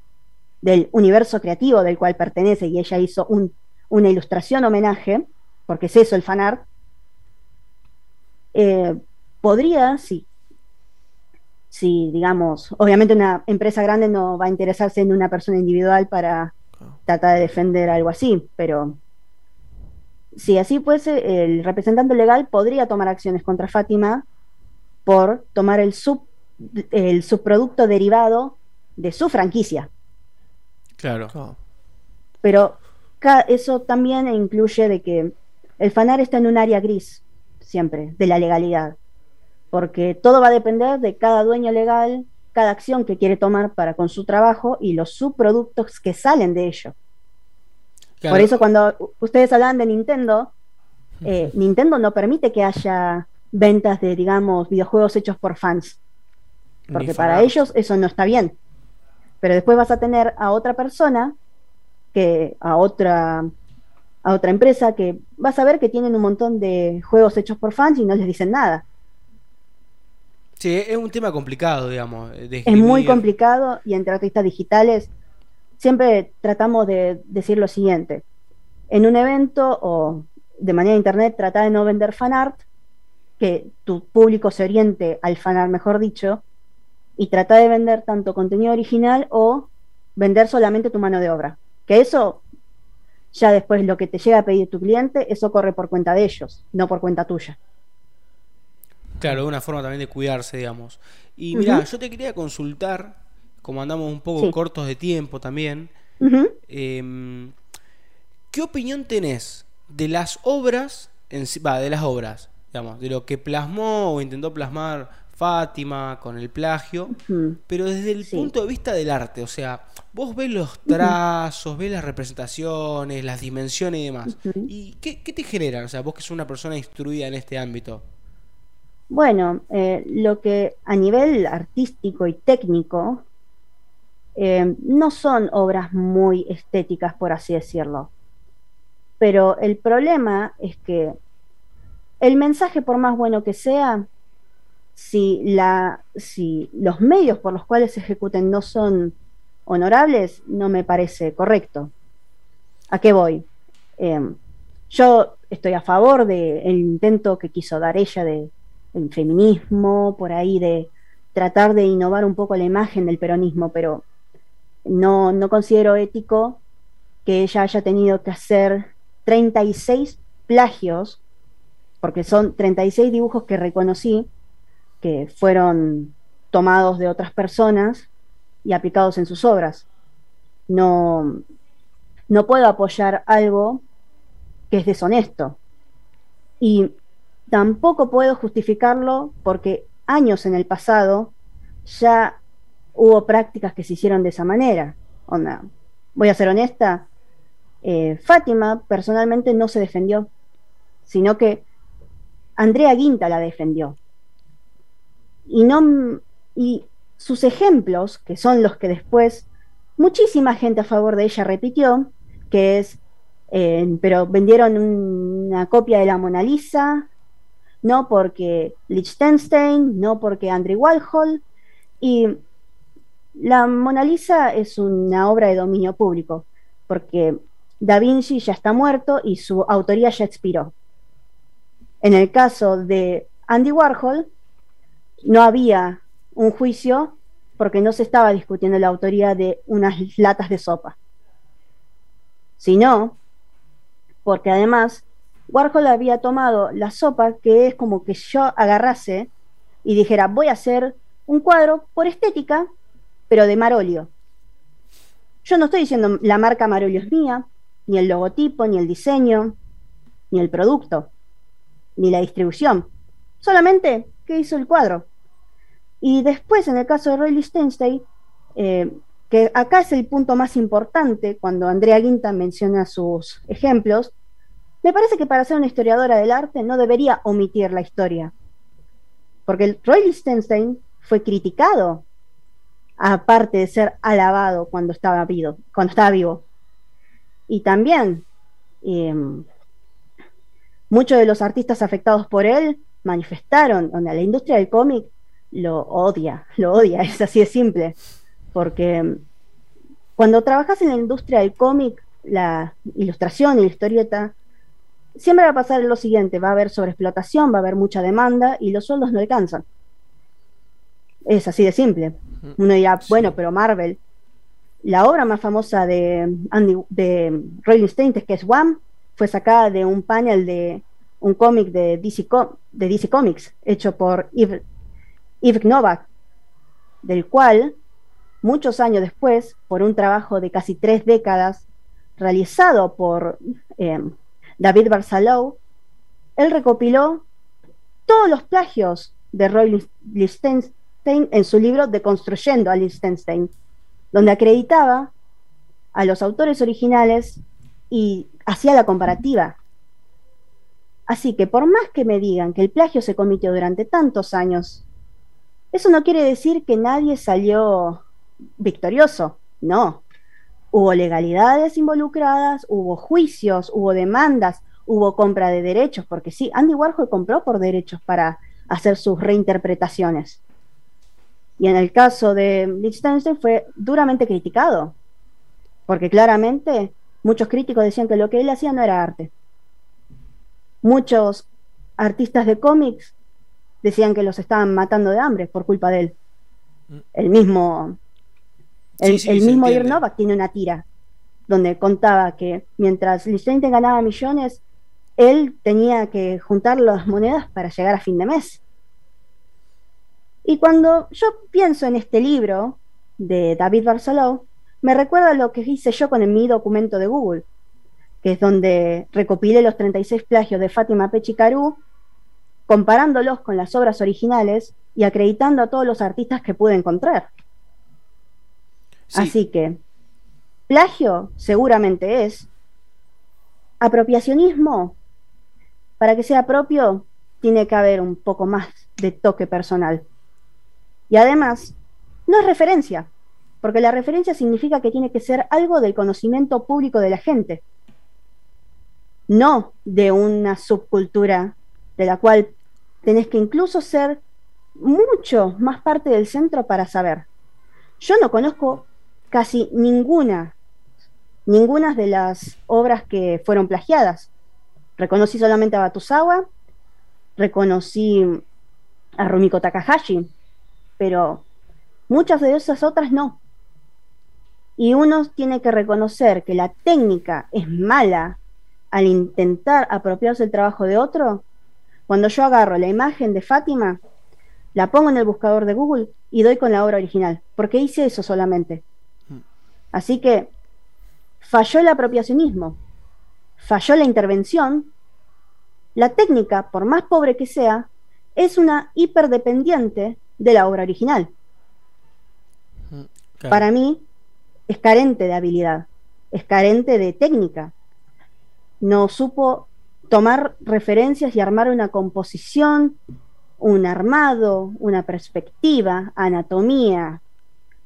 del universo creativo del cual pertenece, y ella hizo un- una ilustración homenaje, porque es eso el fanart, eh, podría, si, si digamos, obviamente una empresa grande no va a interesarse en una persona individual para tratar de defender algo así, pero si así fuese, el representante legal podría tomar acciones contra Fátima por tomar el, sub, el subproducto derivado de su franquicia. Claro. Pero eso también incluye de que el fanar está en un área gris, siempre, de la legalidad. Porque todo va a depender de cada dueño legal, cada acción que quiere tomar para con su trabajo y los subproductos que salen de ello. Claro. Por eso cuando ustedes hablan de Nintendo, eh, Nintendo no permite que haya ventas de, digamos, videojuegos hechos por fans. Porque para ellos eso no está bien. Pero después vas a tener a otra persona, que a otra, a otra empresa, que vas a ver que tienen un montón de juegos hechos por fans y no les dicen nada. Sí, es un tema complicado, digamos. de Es muy complicado y entre artistas digitales siempre tratamos de decir lo siguiente. En un evento o de manera internet trata de no vender fanart, que tu público se oriente al fanart, mejor dicho, y trata de vender tanto contenido original o vender solamente tu mano de obra. Que eso, ya después lo que te llega a pedir tu cliente, eso corre por cuenta de ellos, no por cuenta tuya. Claro, una forma también de cuidarse, digamos. Y mira, yo te quería consultar, como andamos un poco Sí. cortos de tiempo también, em, ¿qué opinión tenés de las obras, en de las obras, digamos, de lo que plasmó o intentó plasmar Fátima con el plagio, pero desde el Sí. punto de vista del arte, o sea, vos ves los trazos, ves las representaciones, las dimensiones y demás. ¿y qué, qué te generan? O sea, vos que sos una persona instruida en este ámbito. Bueno, eh, lo que a nivel artístico y técnico eh, no son obras muy estéticas, por así decirlo. Pero el problema es que el mensaje, por más bueno que sea, si, la, si los medios por los cuales se ejecuten no son honorables, no me parece correcto. ¿A qué voy? Eh, yo estoy a favor del intento que quiso dar ella de, del feminismo, por ahí de tratar de innovar un poco la imagen del peronismo, pero no, no considero ético que ella haya tenido que hacer 36 plagios, porque son 36 dibujos que reconocí que fueron tomados de otras personas y aplicados en sus obras. No, no puedo apoyar algo que es deshonesto. Y tampoco puedo justificarlo porque años en el pasado ya hubo prácticas que se hicieron de esa manera. Voy a ser honesta, eh, Fátima personalmente no se defendió, sino que Andrea Guinta la defendió. Y, sus ejemplos, que son los que después muchísima gente a favor de ella repitió, que es, eh, pero vendieron una copia de la Mona Lisa, no porque Liechtenstein, no porque Andrew Warhol, y la Mona Lisa es una obra de dominio público, porque Da Vinci ya está muerto y su autoría ya expiró. En el caso de Andy Warhol, no había un juicio porque no se estaba discutiendo la autoría de unas latas de sopa, sino porque además Warhol había tomado la sopa, que es como que yo agarrase y dijera, voy a hacer un cuadro por estética, pero de Marolio. Yo no estoy diciendo la marca Marolio es mía, ni el logotipo, ni el diseño, ni el producto, ni la distribución. Solamente que hizo el cuadro. Y después, en el caso de Roy Lichtenstein, eh, que acá es el punto más importante cuando Andrea Guinta menciona sus ejemplos, me parece que para ser una historiadora del arte no debería omitir la historia. Porque Roy Lichtenstein fue criticado, aparte de ser alabado cuando estaba vivo. Cuando estaba vivo. Y también em, muchos de los artistas afectados por él manifestaron, donde la industria del cómic lo odia, lo odia, es así de simple, porque em, cuando trabajas en la industria del cómic, la ilustración y la historieta, siempre va a pasar lo siguiente, va a haber sobreexplotación, va a haber mucha demanda y los sueldos no alcanzan. Es así de simple. Uno dirá, bueno, pero Marvel la obra más famosa de, Andy, de Rolling Stones, que es One, fue sacada de un panel de un cómic de DC, de DC Comics, hecho por Yves, Novak, del cual, muchos años después, por un trabajo de casi tres décadas, realizado por eh, David Barsalou, él recopiló todos los plagios de Roy Lichtenstein en su libro Deconstruyendo a Lichtenstein, donde acreditaba a los autores originales y hacía la comparativa. Así que por más que me digan que el plagio se cometió durante tantos años, eso no quiere decir que nadie salió victorioso, no. Hubo legalidades involucradas, hubo juicios, hubo demandas, hubo compra de derechos, porque sí, Andy Warhol compró por derechos para hacer sus reinterpretaciones. Y en el caso de Lichtenstein fue duramente criticado, porque claramente muchos críticos decían que lo que él hacía no era arte. Muchos artistas de cómics decían que los estaban matando de hambre por culpa de él. Mm. El mismo, el, mismo Novak tiene una tira donde contaba que mientras Lichtenstein ganaba millones, él tenía que juntar las monedas para llegar a fin de mes. Y cuando yo pienso en este libro de David Barceló, me recuerda lo que hice yo con mi documento de Google, que es donde recopilé los 36 plagios de Fátima Pechicarú, comparándolos con las obras originales y acreditando a todos los artistas que pude encontrar. Así que, plagio seguramente es. Apropiacionismo, para que sea propio, tiene que haber un poco más de toque personal. Y además, no es referencia, porque la referencia significa que tiene que ser algo del conocimiento público de la gente, no de una subcultura de la cual tenés que incluso ser mucho más parte del centro para saber. Yo no conozco casi ninguna, ninguna de las obras que fueron plagiadas. Reconocí solamente a Batusawa, reconocí a Rumiko Takahashi, pero muchas de esas otras no. Y uno tiene que reconocer que la técnica es mala al intentar apropiarse el trabajo de otro. Cuando yo agarro la imagen de Fátima, la pongo en el buscador de Google y doy con la obra original, porque hice eso solamente. Así que falló el apropiacionismo, falló la intervención. La técnica, por más pobre que sea, es una hiperdependiente de la obra original. Claro. Para mí, es carente de habilidad, es carente de técnica. No supo tomar referencias y armar una composición, un armado, una perspectiva, anatomía,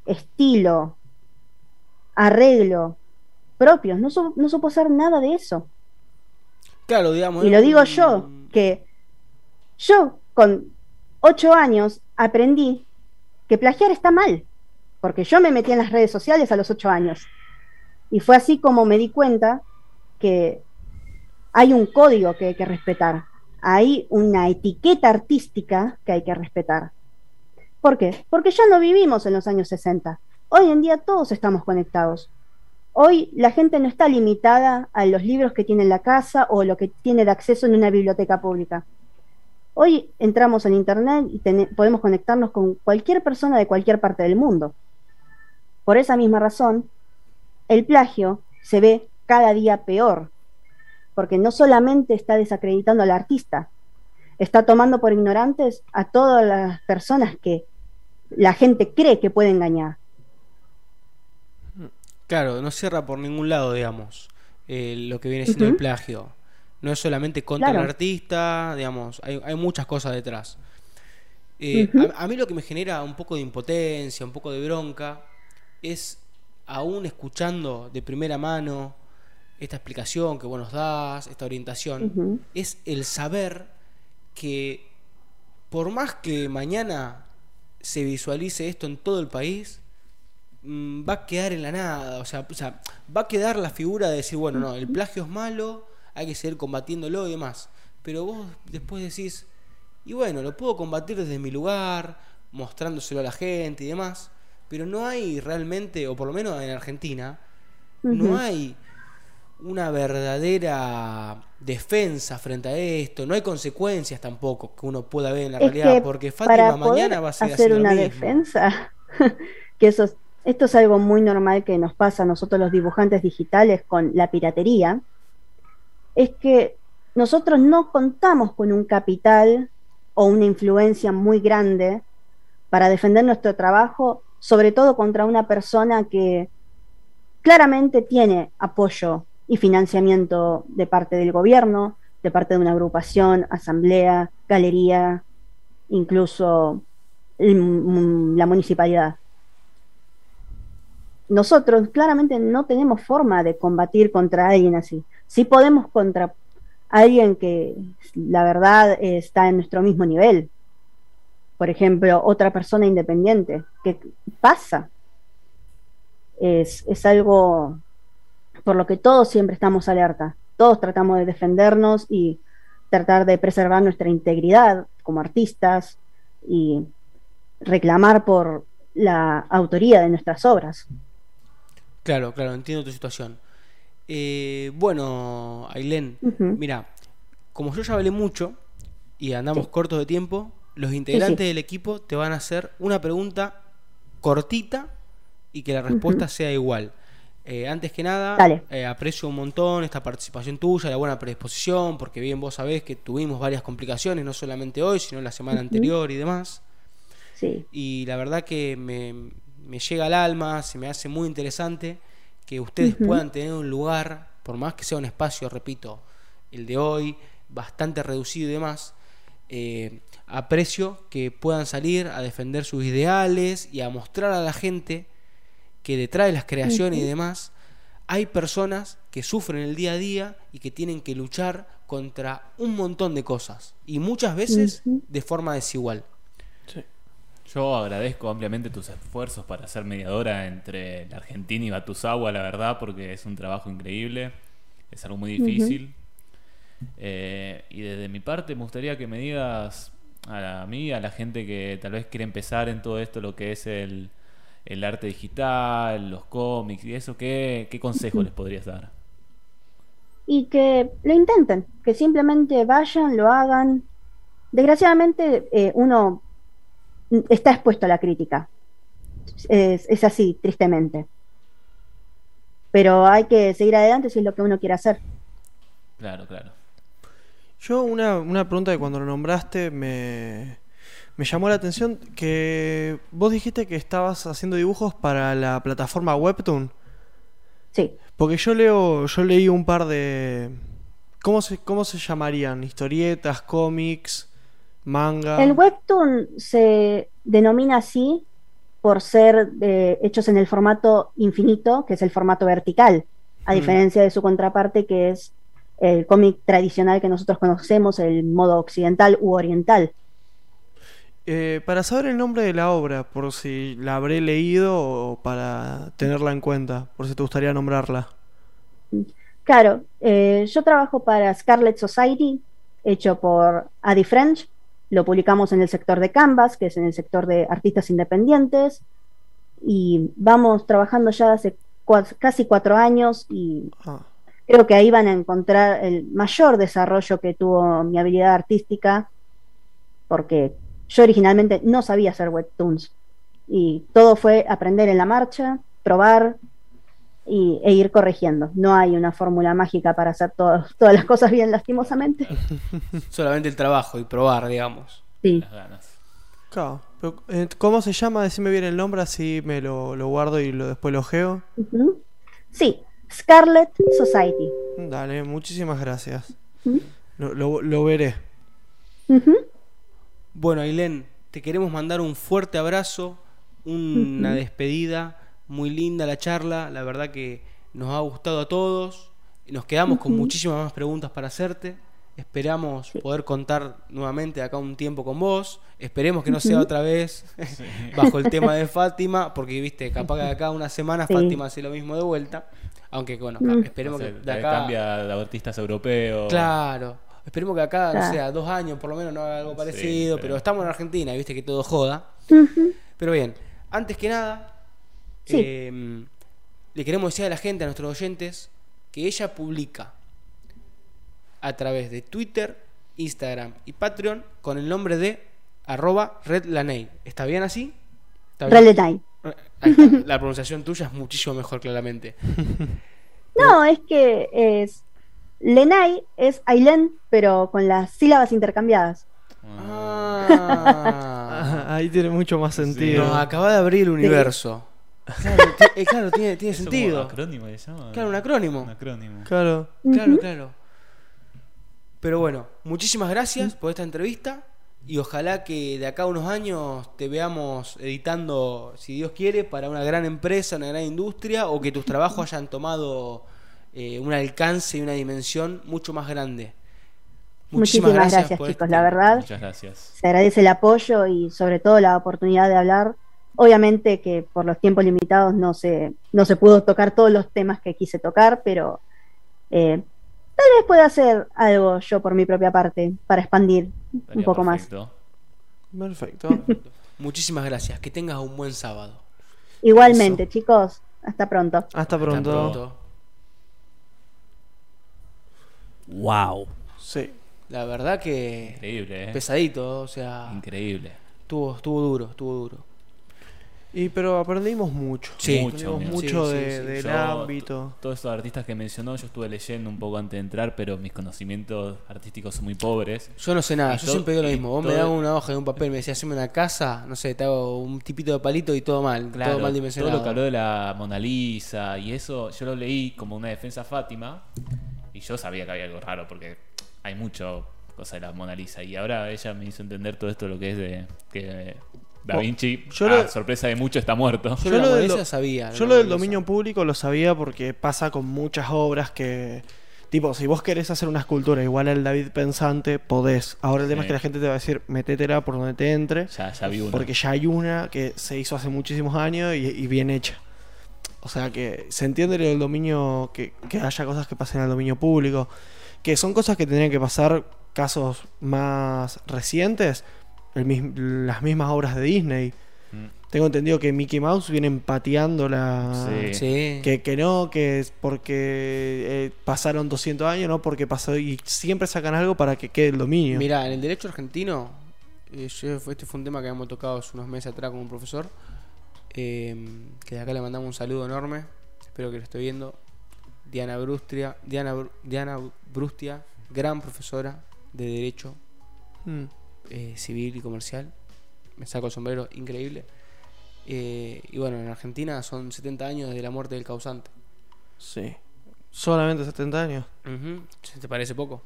estilo, arreglo propios. No, su- no supo hacer nada de eso. Claro, digamos. Y lo digo yo, que yo con ocho años aprendí que plagiar está mal, porque yo me metí en las redes sociales a los ocho años. Y fue así como me di cuenta que hay un código que hay que respetar, hay una etiqueta artística que hay que respetar. ¿Por qué? Porque ya no vivimos en los años 60. Hoy en día todos estamos conectados. Hoy la gente no está limitada a los libros que tiene en la casa o lo que tiene de acceso en una biblioteca pública. Hoy entramos en Internet y podemos conectarnos con cualquier persona de cualquier parte del mundo. Por esa misma razón, el plagio se ve cada día peor, porque no solamente está desacreditando al artista, está tomando por ignorantes a todas las personas que la gente cree que puede engañar. Claro, no cierra por ningún lado, digamos, eh, lo que viene siendo el plagio. No es solamente contra Claro. el artista, digamos, hay, hay muchas cosas detrás. Eh, a mí lo que me genera un poco de impotencia, un poco de bronca, es aún escuchando de primera mano esta explicación que vos nos das, esta orientación, es el saber que por más que mañana se visualice esto en todo el país, mm, va a quedar en la nada. O sea, o sea, va a quedar la figura de decir, bueno, no, el plagio es malo, hay que seguir combatiéndolo y demás. Pero vos después decís, y bueno, lo puedo combatir desde mi lugar, mostrándoselo a la gente y demás. Pero no hay realmente, o por lo menos en Argentina, no hay una verdadera defensa frente a esto, no hay consecuencias tampoco que uno pueda ver en la Es realidad, que porque para Fátima poder mañana va a seguir hacer una lo mismo. defensa, que eso es- esto es algo muy normal que nos pasa a nosotros los dibujantes digitales con la piratería, es que nosotros no contamos con un capital o una influencia muy grande para defender nuestro trabajo, sobre todo contra una persona que claramente tiene apoyo y financiamiento de parte del gobierno, de parte de una agrupación, asamblea, galería, incluso la municipalidad. Nosotros claramente no tenemos forma de combatir contra alguien así. Sí podemos contra alguien que la verdad está en nuestro mismo nivel. Por ejemplo, otra persona independiente. ¿Qué pasa? Es, es algo por lo que todos siempre estamos alerta. Todos tratamos de defendernos y tratar de preservar nuestra integridad como artistas y reclamar por la autoría de nuestras obras. Claro, claro, entiendo tu situación. Eh, bueno, Ailén, mira, como yo ya hablé mucho y andamos Sí. cortos de tiempo, los integrantes sí. del equipo te van a hacer una pregunta cortita y que la respuesta sea igual. Eh, antes que nada, eh, aprecio un montón esta participación tuya, la buena predisposición, porque bien vos sabés que tuvimos varias complicaciones, no solamente hoy, sino la semana anterior y demás. Sí. Y la verdad que me, me llega al alma, se me hace muy interesante que ustedes puedan tener un lugar, por más que sea un espacio, repito, el de hoy, bastante reducido y demás, eh, aprecio que puedan salir a defender sus ideales y a mostrar a la gente que detrás de las creaciones y demás hay personas que sufren el día a día y que tienen que luchar contra un montón de cosas y muchas veces de forma desigual. Sí. Yo agradezco ampliamente tus esfuerzos para ser mediadora entre la Argentina y Batusawa, la verdad, porque es un trabajo increíble, es algo muy difícil. Eh, y desde mi parte me gustaría que me digas a mí, a la gente que tal vez quiere empezar en todo esto, lo que es el, el arte digital, los cómics y eso, ¿qué, qué consejo les podrías dar? y que lo intenten, que simplemente vayan, lo hagan. Desgraciadamente, eh, uno está expuesto a la crítica. Es, es así, tristemente. Pero hay que seguir adelante si es lo que uno quiere hacer. Claro, claro. Yo una, una pregunta que cuando lo nombraste me, me llamó la atención que vos dijiste que estabas haciendo dibujos para la plataforma Webtoon. Sí. Porque yo leo, yo leí un par de ¿cómo se, cómo se llamarían? Historietas, cómics, manga. El webtoon se denomina así por ser eh, hechos en el formato infinito, que es el formato vertical, a Mm. diferencia de su contraparte, que es el cómic tradicional que nosotros conocemos, el modo occidental u oriental. Eh, para saber el nombre de la obra, por si la habré leído o para tenerla en cuenta, por si te gustaría nombrarla. Claro, eh, yo trabajo para Scarlet Society, hecho por Adi French. Lo publicamos en el sector de Canvas, que es en el sector de artistas independientes. Y vamos trabajando ya hace casi cuatro años y Ah, creo que ahí van a encontrar el mayor desarrollo que tuvo mi habilidad artística, porque yo originalmente no sabía hacer webtoons. Y todo fue aprender en la marcha, probar y, e ir corrigiendo. No hay una fórmula mágica para hacer todo- todas las cosas bien, lastimosamente. Solamente el trabajo y probar, digamos. Sí. Las ganas. claro. Pero, eh, ¿Cómo se llama? Decime bien el nombre, así me lo, lo guardo y lo, después lo geo. Sí, Scarlet Society. Dale, muchísimas gracias. Lo, lo- lo veré. Ujú. Bueno, Ailén, te queremos mandar un fuerte abrazo, una despedida, muy linda la charla, la verdad que nos ha gustado a todos, y nos quedamos con muchísimas más preguntas para hacerte, esperamos poder contar nuevamente de acá un tiempo con vos, esperemos que no sea otra vez bajo el tema de Fátima, porque viste, capaz que de acá una semana Sí. Fátima hace lo mismo de vuelta, aunque bueno, esperemos que de acá... Cambia de artistas europeos. Claro. Esperemos que acá, no Claro. sé, a dos años por lo menos no haga algo Sí, parecido, pero- pero estamos en Argentina, y viste que todo joda. Pero bien, antes que nada, Sí. eh, le queremos decir a la gente, a nuestros oyentes, que ella publica a través de Twitter, Instagram y Patreon con el nombre de arroba redlaney. ¿Está bien así? ¿Está bien? Está. La pronunciación tuya es muchísimo mejor, claramente. No, es que es. Lenay es Ailen, pero con las sílabas intercambiadas. Ah, Ah. Ahí tiene mucho más sentido. Nos acaba de abrir el universo. Claro, eh, claro, tiene, tiene ¿eso como sentido. acrónimo? Claro, un acrónimo. Un acrónimo. Claro. Claro, claro. Pero bueno, muchísimas gracias por esta entrevista y ojalá que de acá a unos años te veamos editando, si Dios quiere, para una gran empresa, una gran industria o que tus trabajos hayan tomado eh, un alcance y una dimensión mucho más grande. Muchísimas gracias, chicos, este la verdad. Muchas gracias. Se agradece el apoyo y sobre todo la oportunidad de hablar. Obviamente que por los tiempos limitados no se, no se pudo tocar todos los temas que quise tocar, pero eh, tal vez pueda hacer algo yo por mi propia parte para expandir un poco más. perfecto. Perfecto. Muchísimas gracias. Que tengas un buen sábado. Igualmente, chicos, hasta pronto. Hasta Hasta pronto. pronto. Wow. Sí. La verdad que Increíble, ¿eh? pesadito, o sea, Increíble. estuvo, estuvo duro, estuvo duro. Y pero aprendimos mucho. Sí. Mucho, Aprendimos mucho. mucho Sí, de- sí, sí. del Yo, ámbito. Todos estos artistas que mencionó, yo estuve leyendo un poco antes de entrar, pero mis conocimientos artísticos son muy pobres. Yo no sé nada, Y yo todo- siempre digo lo mismo. Vos me todo- das una hoja y un papel, me decís, haceme una casa, no sé, te hago un tipito de palito y todo mal, Claro, todo mal todo dimensionado. lo que habló de la Mona Lisa y eso, yo lo leí como una defensa a Fátima y yo sabía que había algo raro porque hay mucho cosa de la Mona Lisa y ahora ella me hizo entender todo esto lo que es de que Da Vinci, yo a lo- sorpresa de mucho, está muerto. Yo, Yo lo de lo la del sabía. Yo lo del dominio público lo sabía porque pasa con muchas obras que. Tipo, si vos querés hacer una escultura igual al David Pensante, podés. Ahora el tema Sí. es que la gente te va a decir, metétela por donde te entre. Ya, ya vi uno. Porque ya hay una que se hizo hace muchísimos años y, y bien hecha. O sea que se entiende el dominio, que, que haya cosas que pasen al dominio público, que son cosas que tendrían que pasar casos más recientes, el las mismas obras de Disney. Mm. Tengo entendido que Mickey Mouse viene pateando la... Sí. Sí. Que, que no, que es porque eh, pasaron 200 años, no porque pasó y siempre sacan algo para que quede el dominio. Mira, en el derecho argentino, eh, yo- este fue un tema que habíamos tocado hace unos meses atrás con un profesor, eh, que de acá le mandamos un saludo enorme, espero que lo esté viendo, Diana Brustia, Diana, Diana Brustia, gran profesora de derecho Mm. eh, civil y comercial, me saco el sombrero, increíble. Eh, y bueno, en Argentina son 70 años desde la muerte del causante. Sí. Solamente 70 años. Ujú, ¿se ¿Te parece poco?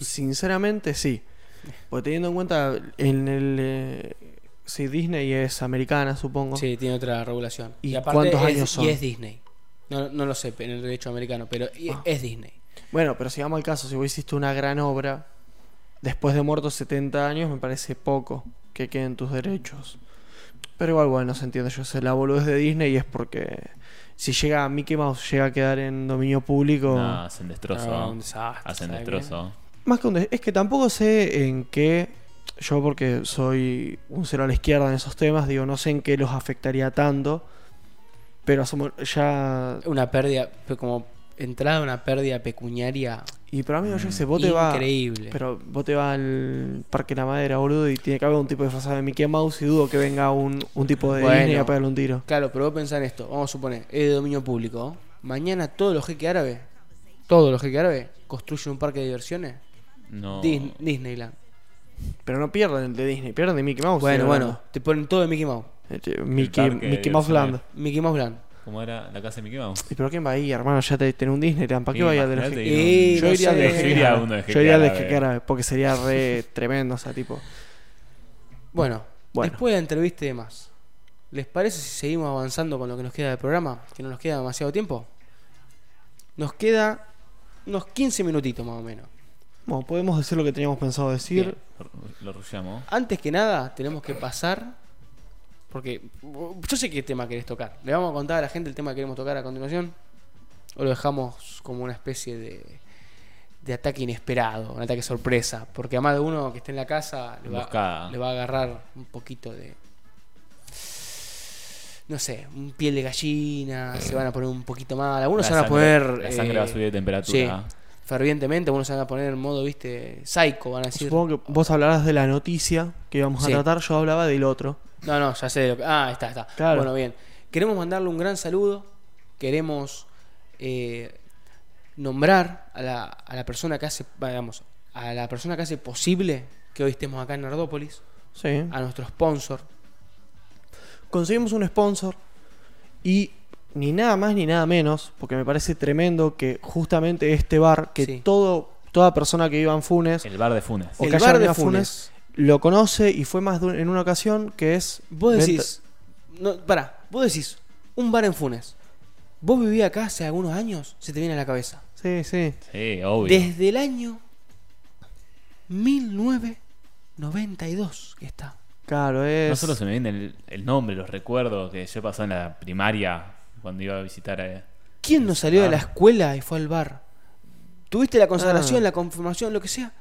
Sinceramente, sí. Porque teniendo en cuenta en el. Si Disney es americana, supongo. Sí, tiene otra regulación. ¿Y aparte cuántos es- años son? Y es Disney. No, no lo sé en el derecho americano, pero y- Ah. es Disney. Bueno, pero si vamos al caso, si vos hiciste una gran obra, después de muertos 70 años, me parece poco que queden tus derechos. Pero igual, bueno, se entiende. Yo sé, la boludez de Disney es porque si llega Mickey Mouse, llega a quedar en dominio público. No, hacen destrozo. Ah, un desastre, hacen ¿sabes destrozo. Más que un des- es que tampoco sé en qué. Yo, porque soy un cero a la izquierda en esos temas, digo, no sé en qué los afectaría tanto. Pero asumo- ya. Una pérdida, como entrada una pérdida pecuniaria Y pero amigo, yo sé, vos te vas. increíble. Pero vos te vas al Parque La Madera, boludo, y tiene que haber un tipo disfrazado de Mickey Mouse y dudo que venga un, un tipo de Bueno. Disney a pegarle un tiro. Claro, pero vos pensás en esto, vamos a suponer, es de dominio público. Mañana todos los jeques árabes, todos los jeques árabes, construyen un parque de diversiones. No. Dis- Disneyland. Pero no pierden el de Disney, pierden de Mickey Mouse. Bueno, bueno, hablando. te ponen todo de Mickey Mouse. Este, Mickey, parque Mouse. Land. Mickey Mouse Land. ¿Cómo era la casa de Mickey Mouse? ¿Y pero quién va ahí, hermano? Ya te tenés un Disneyland, ¿para qué Sí, vaya de los imagínate jeques? ir a un- Y Yo iría de Yo iría de Yo iría de árabe. jeque árabe, porque sería re tremendo, o sea, tipo. Bueno, Bueno. después de la entrevista y demás, ¿les parece si seguimos avanzando con lo que nos queda del programa? Que no nos queda demasiado tiempo. Nos queda unos 15 minutitos más o menos. Bueno, podemos decir lo que teníamos pensado decir. Bien. Lo, rushamos. Antes que nada, tenemos que pasar. Porque uh, yo sé qué tema querés tocar. ¿Le vamos a contar a la gente el tema que queremos tocar a continuación? ¿O lo dejamos como una especie de, de ataque inesperado, un ataque sorpresa? Porque a más de uno que esté en la casa le va, le va a agarrar un poquito de. No sé, un piel de gallina, se van a poner un poquito mal. Algunos La se van a poner. La sangre eh, va a subir de temperatura. sí, fervientemente, algunos se van a poner en modo, viste, psycho, van a decir. Supongo que vos hablarás de la noticia que íbamos Sí. a tratar, yo hablaba del otro. No, no, ya sé de lo que. Ah, está, está. Claro. Bueno, bien. Queremos mandarle un gran saludo. Queremos eh, nombrar a la, a la persona que hace, digamos, a la persona que hace posible que hoy estemos acá en Nardópolis, Sí. a nuestro sponsor. conseguimos un sponsor y ni nada más ni nada menos, porque me parece tremendo que justamente este bar, que Sí. todo, toda persona que viva en Funes El bar de Funes. O el que bar de a Funes. lo conoce y fue más de un- en una ocasión que es... Vos venta- decís. No, pará, vos decís, un bar en Funes. Vos vivías acá hace algunos años, se te viene a la cabeza. Sí, sí. Sí, obvio. Desde el año 1992 que está. Claro, es... No solo se me viene el, el nombre, los recuerdos que yo pasé en la primaria cuando iba a visitar a... ¿Quién no salió de la bar. escuela y fue al bar? ¿Tuviste la consagración, Ah. la confirmación, lo que sea?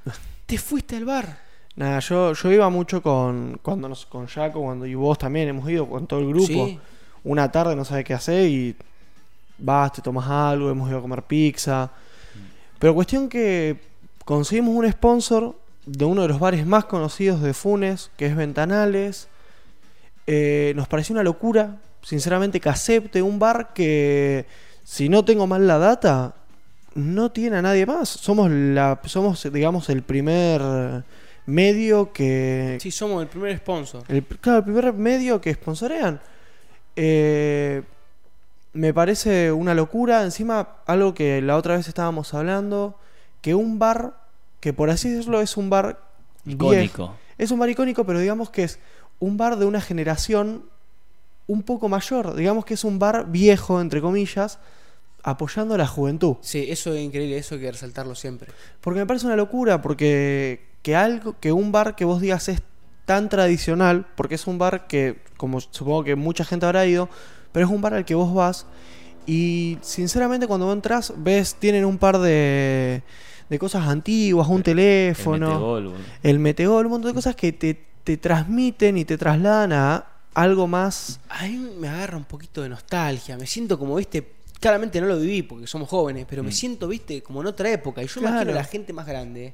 Te fuiste al bar. Nada, yo, yo iba mucho con cuando nos, con Jaco, cuando y vos también hemos ido con todo el grupo. Sí. Una tarde no sabes qué hacer y vas, te tomas algo, hemos ido a comer pizza. Pero cuestión que conseguimos un sponsor de uno de los bares más conocidos de Funes, que es Ventanales. Eh, nos pareció una locura, sinceramente, que acepte un bar que, si no tengo mal la data, no tiene a nadie más. Somos, la, somos digamos, el primer medio que, Sí, somos el primer sponsor. el, claro, el primer medio que sponsorean. Eh, me parece una locura. Encima, algo que la otra vez estábamos hablando, que un bar, que por así decirlo es un bar viejo. Icónico. Es un bar icónico, pero digamos que es un bar de una generación un poco mayor. Digamos que es un bar viejo, entre comillas, apoyando a la juventud. Sí, eso es increíble, eso hay que resaltarlo siempre. Porque me parece una locura, porque que algo, que un bar que vos digas es tan tradicional, porque es un bar que, como supongo que mucha gente habrá ido, pero es un bar al que vos vas y sinceramente cuando vos entras ves, tienen un par de, de cosas antiguas, un El teléfono, metegol, el metegol, un montón de cosas que te, te transmiten y te trasladan a algo más... A mí me agarra un poquito de nostalgia. Me siento como, viste, claramente no lo viví porque somos jóvenes, pero me Mm. siento, viste, como en otra época. Y yo Claro. imagino a la gente más grande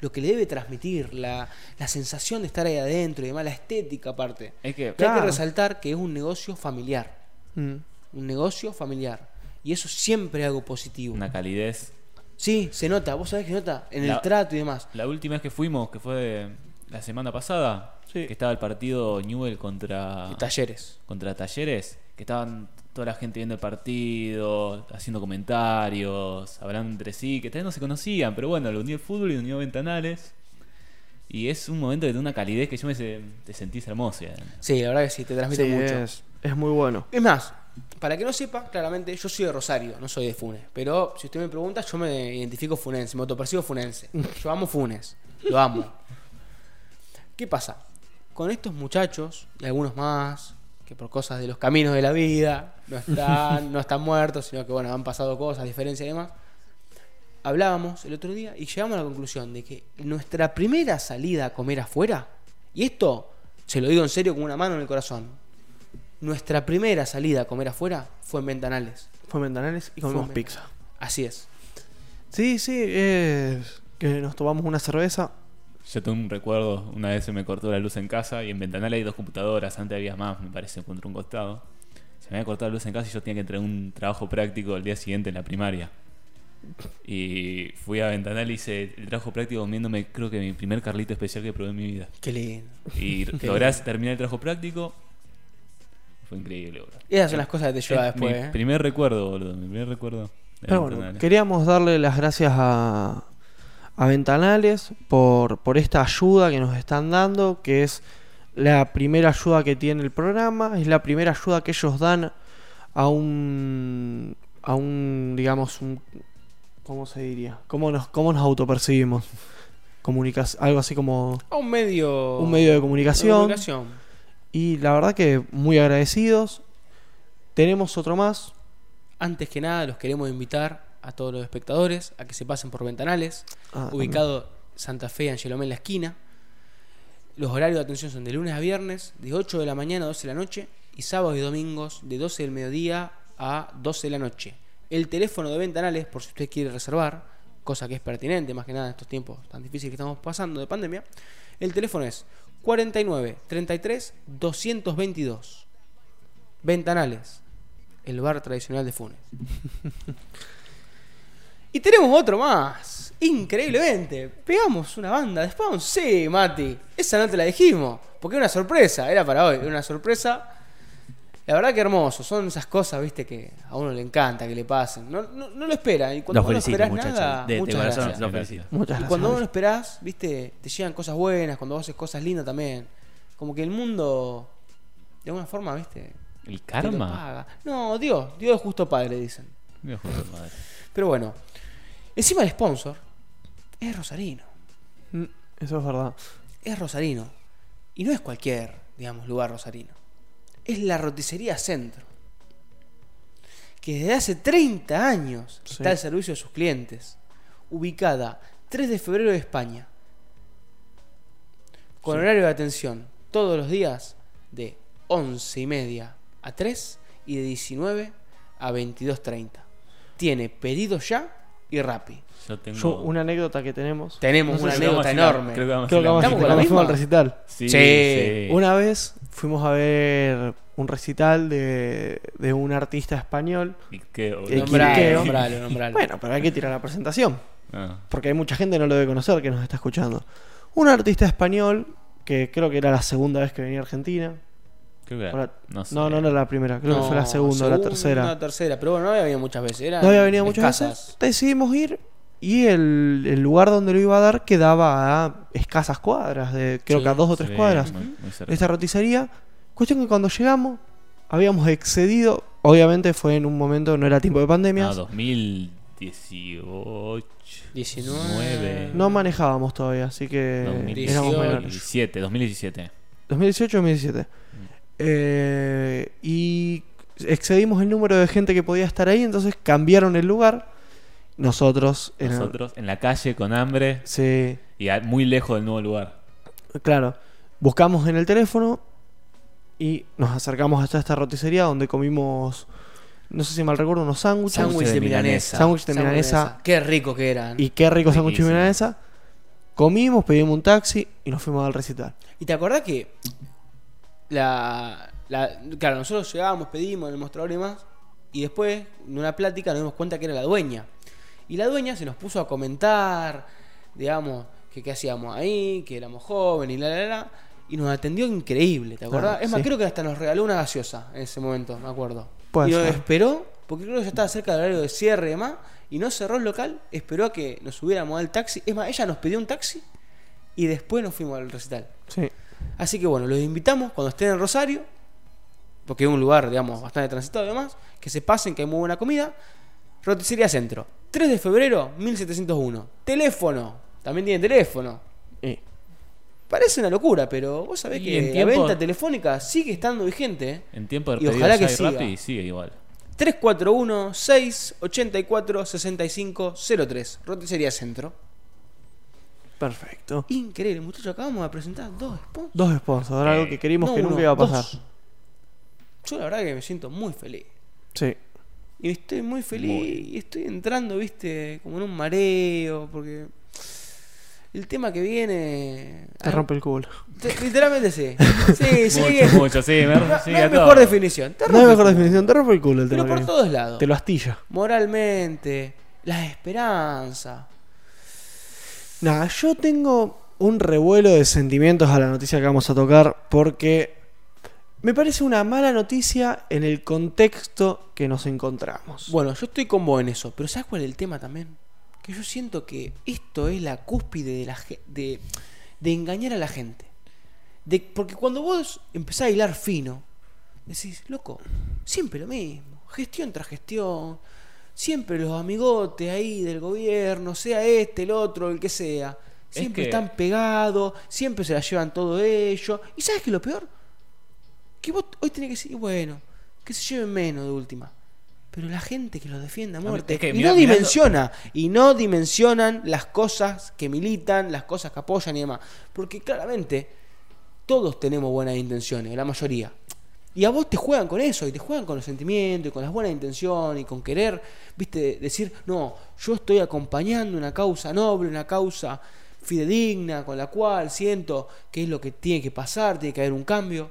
lo que le debe transmitir, la, la sensación de estar ahí adentro y demás, la estética aparte. Es que hay que resaltar que es un negocio familiar. mm, Un negocio familiar. Y eso siempre es algo positivo. una calidez. Sí, se nota, vos sabés que se nota en La- el trato y demás. La última vez que fuimos, que fue la semana pasada, Sí. que estaba el partido Newell contra, Y talleres. contra Talleres, que estaban toda la gente viendo el partido, haciendo comentarios, hablando entre sí, que todavía no se conocían, pero bueno, lo unió el fútbol y lo unió Ventanales. Y es un momento de una calidez que yo me se- te sentís hermosa. Sí, la verdad que sí, te transmite sí, mucho. es, es muy bueno. Es más, para que no sepa, claramente, yo soy de Rosario, no soy de Funes. Pero si usted me pregunta, yo me identifico funense, me autopercibo funense. Yo amo Funes, lo amo. ¿Qué pasa? Con estos muchachos y algunos más, que por cosas de los caminos de la vida no están, no están muertos, sino que bueno, han pasado cosas, diferencias y demás. Hablábamos el otro día y llegamos a la conclusión de que nuestra primera salida a comer afuera, y esto se lo digo en serio con una mano en el corazón, nuestra primera salida a comer afuera fue en Ventanales. Fue en Ventanales y comimos pizza. Así es. Sí, sí, es que nos tomamos una cerveza. Yo tengo un recuerdo, una vez se me cortó la luz en casa y en Ventanales hay dos computadoras, antes había más, me parece, contra un costado. Se me había cortado la luz en casa y yo tenía que entregar un trabajo práctico el día siguiente en la primaria. Y fui a Ventanal y hice el trabajo práctico comiéndome, creo que mi primer carlito especial que probé en mi vida. Qué lindo. Y Qué logré terminar el trabajo práctico. Fue increíble, boludo. Esas son las cosas que te lleva Es después. Mi ¿eh? primer recuerdo, boludo. Mi primer recuerdo. Pero bueno, queríamos darle las gracias a, a Ventanales por, por esta ayuda que nos están dando, que es la primera ayuda que tiene el programa, es la primera ayuda que ellos dan a un, a un digamos, un, ¿cómo se diría? ¿Cómo nos, cómo nos autopercibimos? Algo así como A un medio. un medio de comunicación. comunicación. Y la verdad que muy agradecidos. Tenemos otro más. Antes que nada, los queremos invitar a todos los espectadores a que se pasen por Ventanales, Ah, ubicado Santa Fe, Angelomé en la esquina. Los horarios de atención son de lunes a viernes, de 8 de la mañana a 12 de la noche, y sábados y domingos, de 12 del mediodía a 12 de la noche. El teléfono de Ventanales, por si usted quiere reservar, cosa que es pertinente, más que nada en estos tiempos tan difíciles que estamos pasando de pandemia, el teléfono es 49 33 222. Ventanales, el bar tradicional de Funes. y tenemos otro más. Increíblemente. Pegamos una banda de Spawn. Sí, Mati. Esa no te la dijimos. Porque era una sorpresa. Era para hoy. Era una sorpresa. La verdad que hermoso. Son esas cosas, viste, que a uno le encanta que le pasen. No, no, no lo espera. Y cuando Los vos no felicito, esperás nada, De- de muchas corazón, gracias. los Gracias. felicito. Muchas Y cuando vos no Alex. esperás, viste, te llegan cosas buenas, cuando vos haces cosas lindas también. Como que el mundo, de alguna forma, viste, ¿El te lo karma? paga. No, Dios, Dios es justo padre, dicen. Mira, joder, madre. Pero bueno, encima el sponsor es Rosarino. Mm, Eso es verdad. Es Rosarino. Y no es cualquier, digamos, lugar rosarino. Es la roticería Centro. Que desde hace 30 años Sí. está al servicio de sus clientes. Ubicada 3 de febrero de España. Con Sí. horario de atención todos los días de 11 y media a 3 y de 19 a 22.30. Tiene pedido ya y Rappi. Yo tengo. Yo, una anécdota que tenemos. Tenemos No sé una anécdota enorme. Creo que vamos a Creo que a- vamos a ¿Estamos con la al recital. Sí, Sí. sí. Una vez fuimos a ver un recital de, de un artista español. ¿Y qué, boludo? El Nombralo, Quiqueo. nombralo, nombralo. Bueno, pero hay que tirar la presentación. Ah, Porque hay mucha gente que no lo debe conocer que nos está escuchando. Un artista español que creo que era la segunda vez que venía a Argentina. Creo que O la- no, sé. No, no era la primera, creo que fue la segunda o la tercera. La tercera, pero bueno, no había venido muchas veces. eran No había venido muchas veces. Decidimos ir y el, el lugar donde lo iba a dar quedaba a escasas cuadras, de creo Sí, que a dos o tres Sí, cuadras. muy- muy esta roticería. Cuestión que cuando llegamos habíamos excedido, obviamente fue en un momento, no era tiempo de pandemia, Ah, 2018. 19. no manejábamos todavía, así que 2018, éramos menores. 2017, 2017. 2018 2017. Eh, y excedimos el número de gente que podía estar ahí, entonces cambiaron el lugar. Nosotros, en el- Nosotros en la calle con hambre sí, y muy lejos del nuevo lugar. claro, buscamos en el teléfono y nos acercamos hasta esta roticería donde comimos, no sé si mal recuerdo, unos sándwiches. Sándwich de de milanesa. Sándwich de milanesa. Qué rico que eran. Y qué rico sándwich de milanesa. Comimos, pedimos un taxi y nos fuimos al recital. ¿Y te acordás que la, la- claro, nosotros llegábamos, pedimos en el mostrador y demás, y después, en una plática, nos dimos cuenta que era la dueña. Y la dueña se nos puso a comentar, digamos, que qué hacíamos ahí, que éramos jóvenes y la, la, la, y nos atendió increíble, ¿te acordás? Claro, es más, sí. creo que hasta nos regaló una gaseosa en ese momento, me acuerdo. Puede y nos esperó, porque creo que ya estaba cerca del horario de cierre y demás, y no cerró el local, esperó a que nos subiéramos al taxi. Es más, ella nos pidió un taxi y después nos fuimos al recital. Sí. Así que bueno, los invitamos cuando estén en Rosario, porque es un lugar, digamos, bastante transitado y demás, que se pasen, que hay muy buena comida. Roticería Centro, 3 de febrero, 1701. Teléfono, también tiene teléfono. Y- Parece una locura, pero vos sabés Y que en la venta telefónica sigue estando vigente. ¿eh? En tiempo de Y ojalá que y siga. Rappi sigue igual. 341-684-6503. Roticería Centro. Perfecto. Increíble, muchachos. Acabamos de presentar dos sponsors. Dos sponsors, algo que queríamos No que uno, nunca iba a pasar. dos. Yo la verdad que me siento muy feliz. Sí. Y estoy muy feliz Muy. y estoy entrando, viste, como en un mareo, porque el tema que viene... Te ah, rompe el culo. te- literalmente sí. Sí, sí. mucho, es- mucho, sí. Me, no, no hay a todo. mejor definición. Te No hay rompe mejor el culo. definición, te rompe el culo el Pero tema. por que- todos lados. Te lo astilla. Moralmente, la esperanza. Nada, yo tengo un revuelo de sentimientos a la noticia que vamos a tocar porque me parece una mala noticia en el contexto que nos encontramos. Bueno, yo estoy con en eso, pero ¿sabes cuál es el tema también? Que yo siento que esto es la cúspide de, la, de, de engañar a la gente. De, porque cuando vos empezás a hilar fino, decís, loco, siempre lo mismo, gestión tras gestión, siempre los amigotes ahí del gobierno, sea este, el otro, el que sea, siempre que- están pegados, siempre se la llevan todo ellos. ¿Y sabes qué es lo peor? Que vos hoy tenés que decir, bueno, que se lleven menos de última. Pero la gente que los defiende a muerte es que y no dimensiona, y no dimensionan las cosas que militan, las cosas que apoyan y demás. Porque claramente todos tenemos buenas intenciones, la mayoría. Y a vos te juegan con eso, y te juegan con los sentimientos, y con las buenas intenciones, y con querer, viste, decir, no, yo estoy acompañando una causa noble, una causa fidedigna, con la cual siento que es lo que tiene que pasar, tiene que haber un cambio.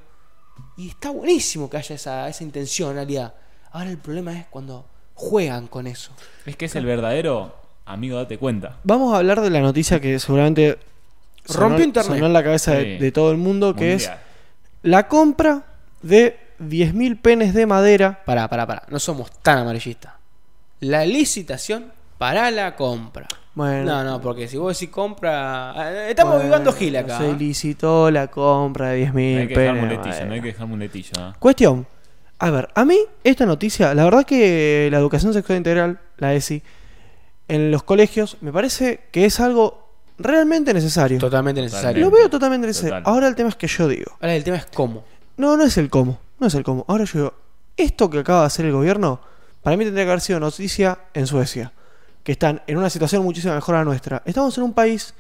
Y está buenísimo que haya esa, esa intencionalidad. Ahora el problema es cuando juegan con eso. Es que es el verdadero amigo, date cuenta. Vamos a hablar de la noticia que seguramente Rompió internet. sonó en la cabeza de, todo el mundo, que Mundial. es la compra de 10.000 penes de madera. Pará, pará, pará. No somos tan amarillistas. La licitación para la compra. Bueno, No, no, porque si vos decís compra. eh, Estamos bueno, vivando gil acá. Se ¿eh? licitó la compra de 10.000 No hay que dejar penes de muletilla, no hay que dejar muletilla. ¿eh? Cuestión. A ver, a mí esta noticia, la verdad que la educación sexual integral, la ESI, en los colegios, me parece que es algo realmente necesario. Totalmente necesario. Lo veo totalmente necesario. Total. Ahora el tema es que yo digo. Ahora el tema es cómo. No, no es el cómo. No es el cómo. Ahora yo digo, esto que acaba de hacer el gobierno, para mí tendría que haber sido noticia en Suecia. Que están en una situación muchísimo mejor a la nuestra. Estamos en un país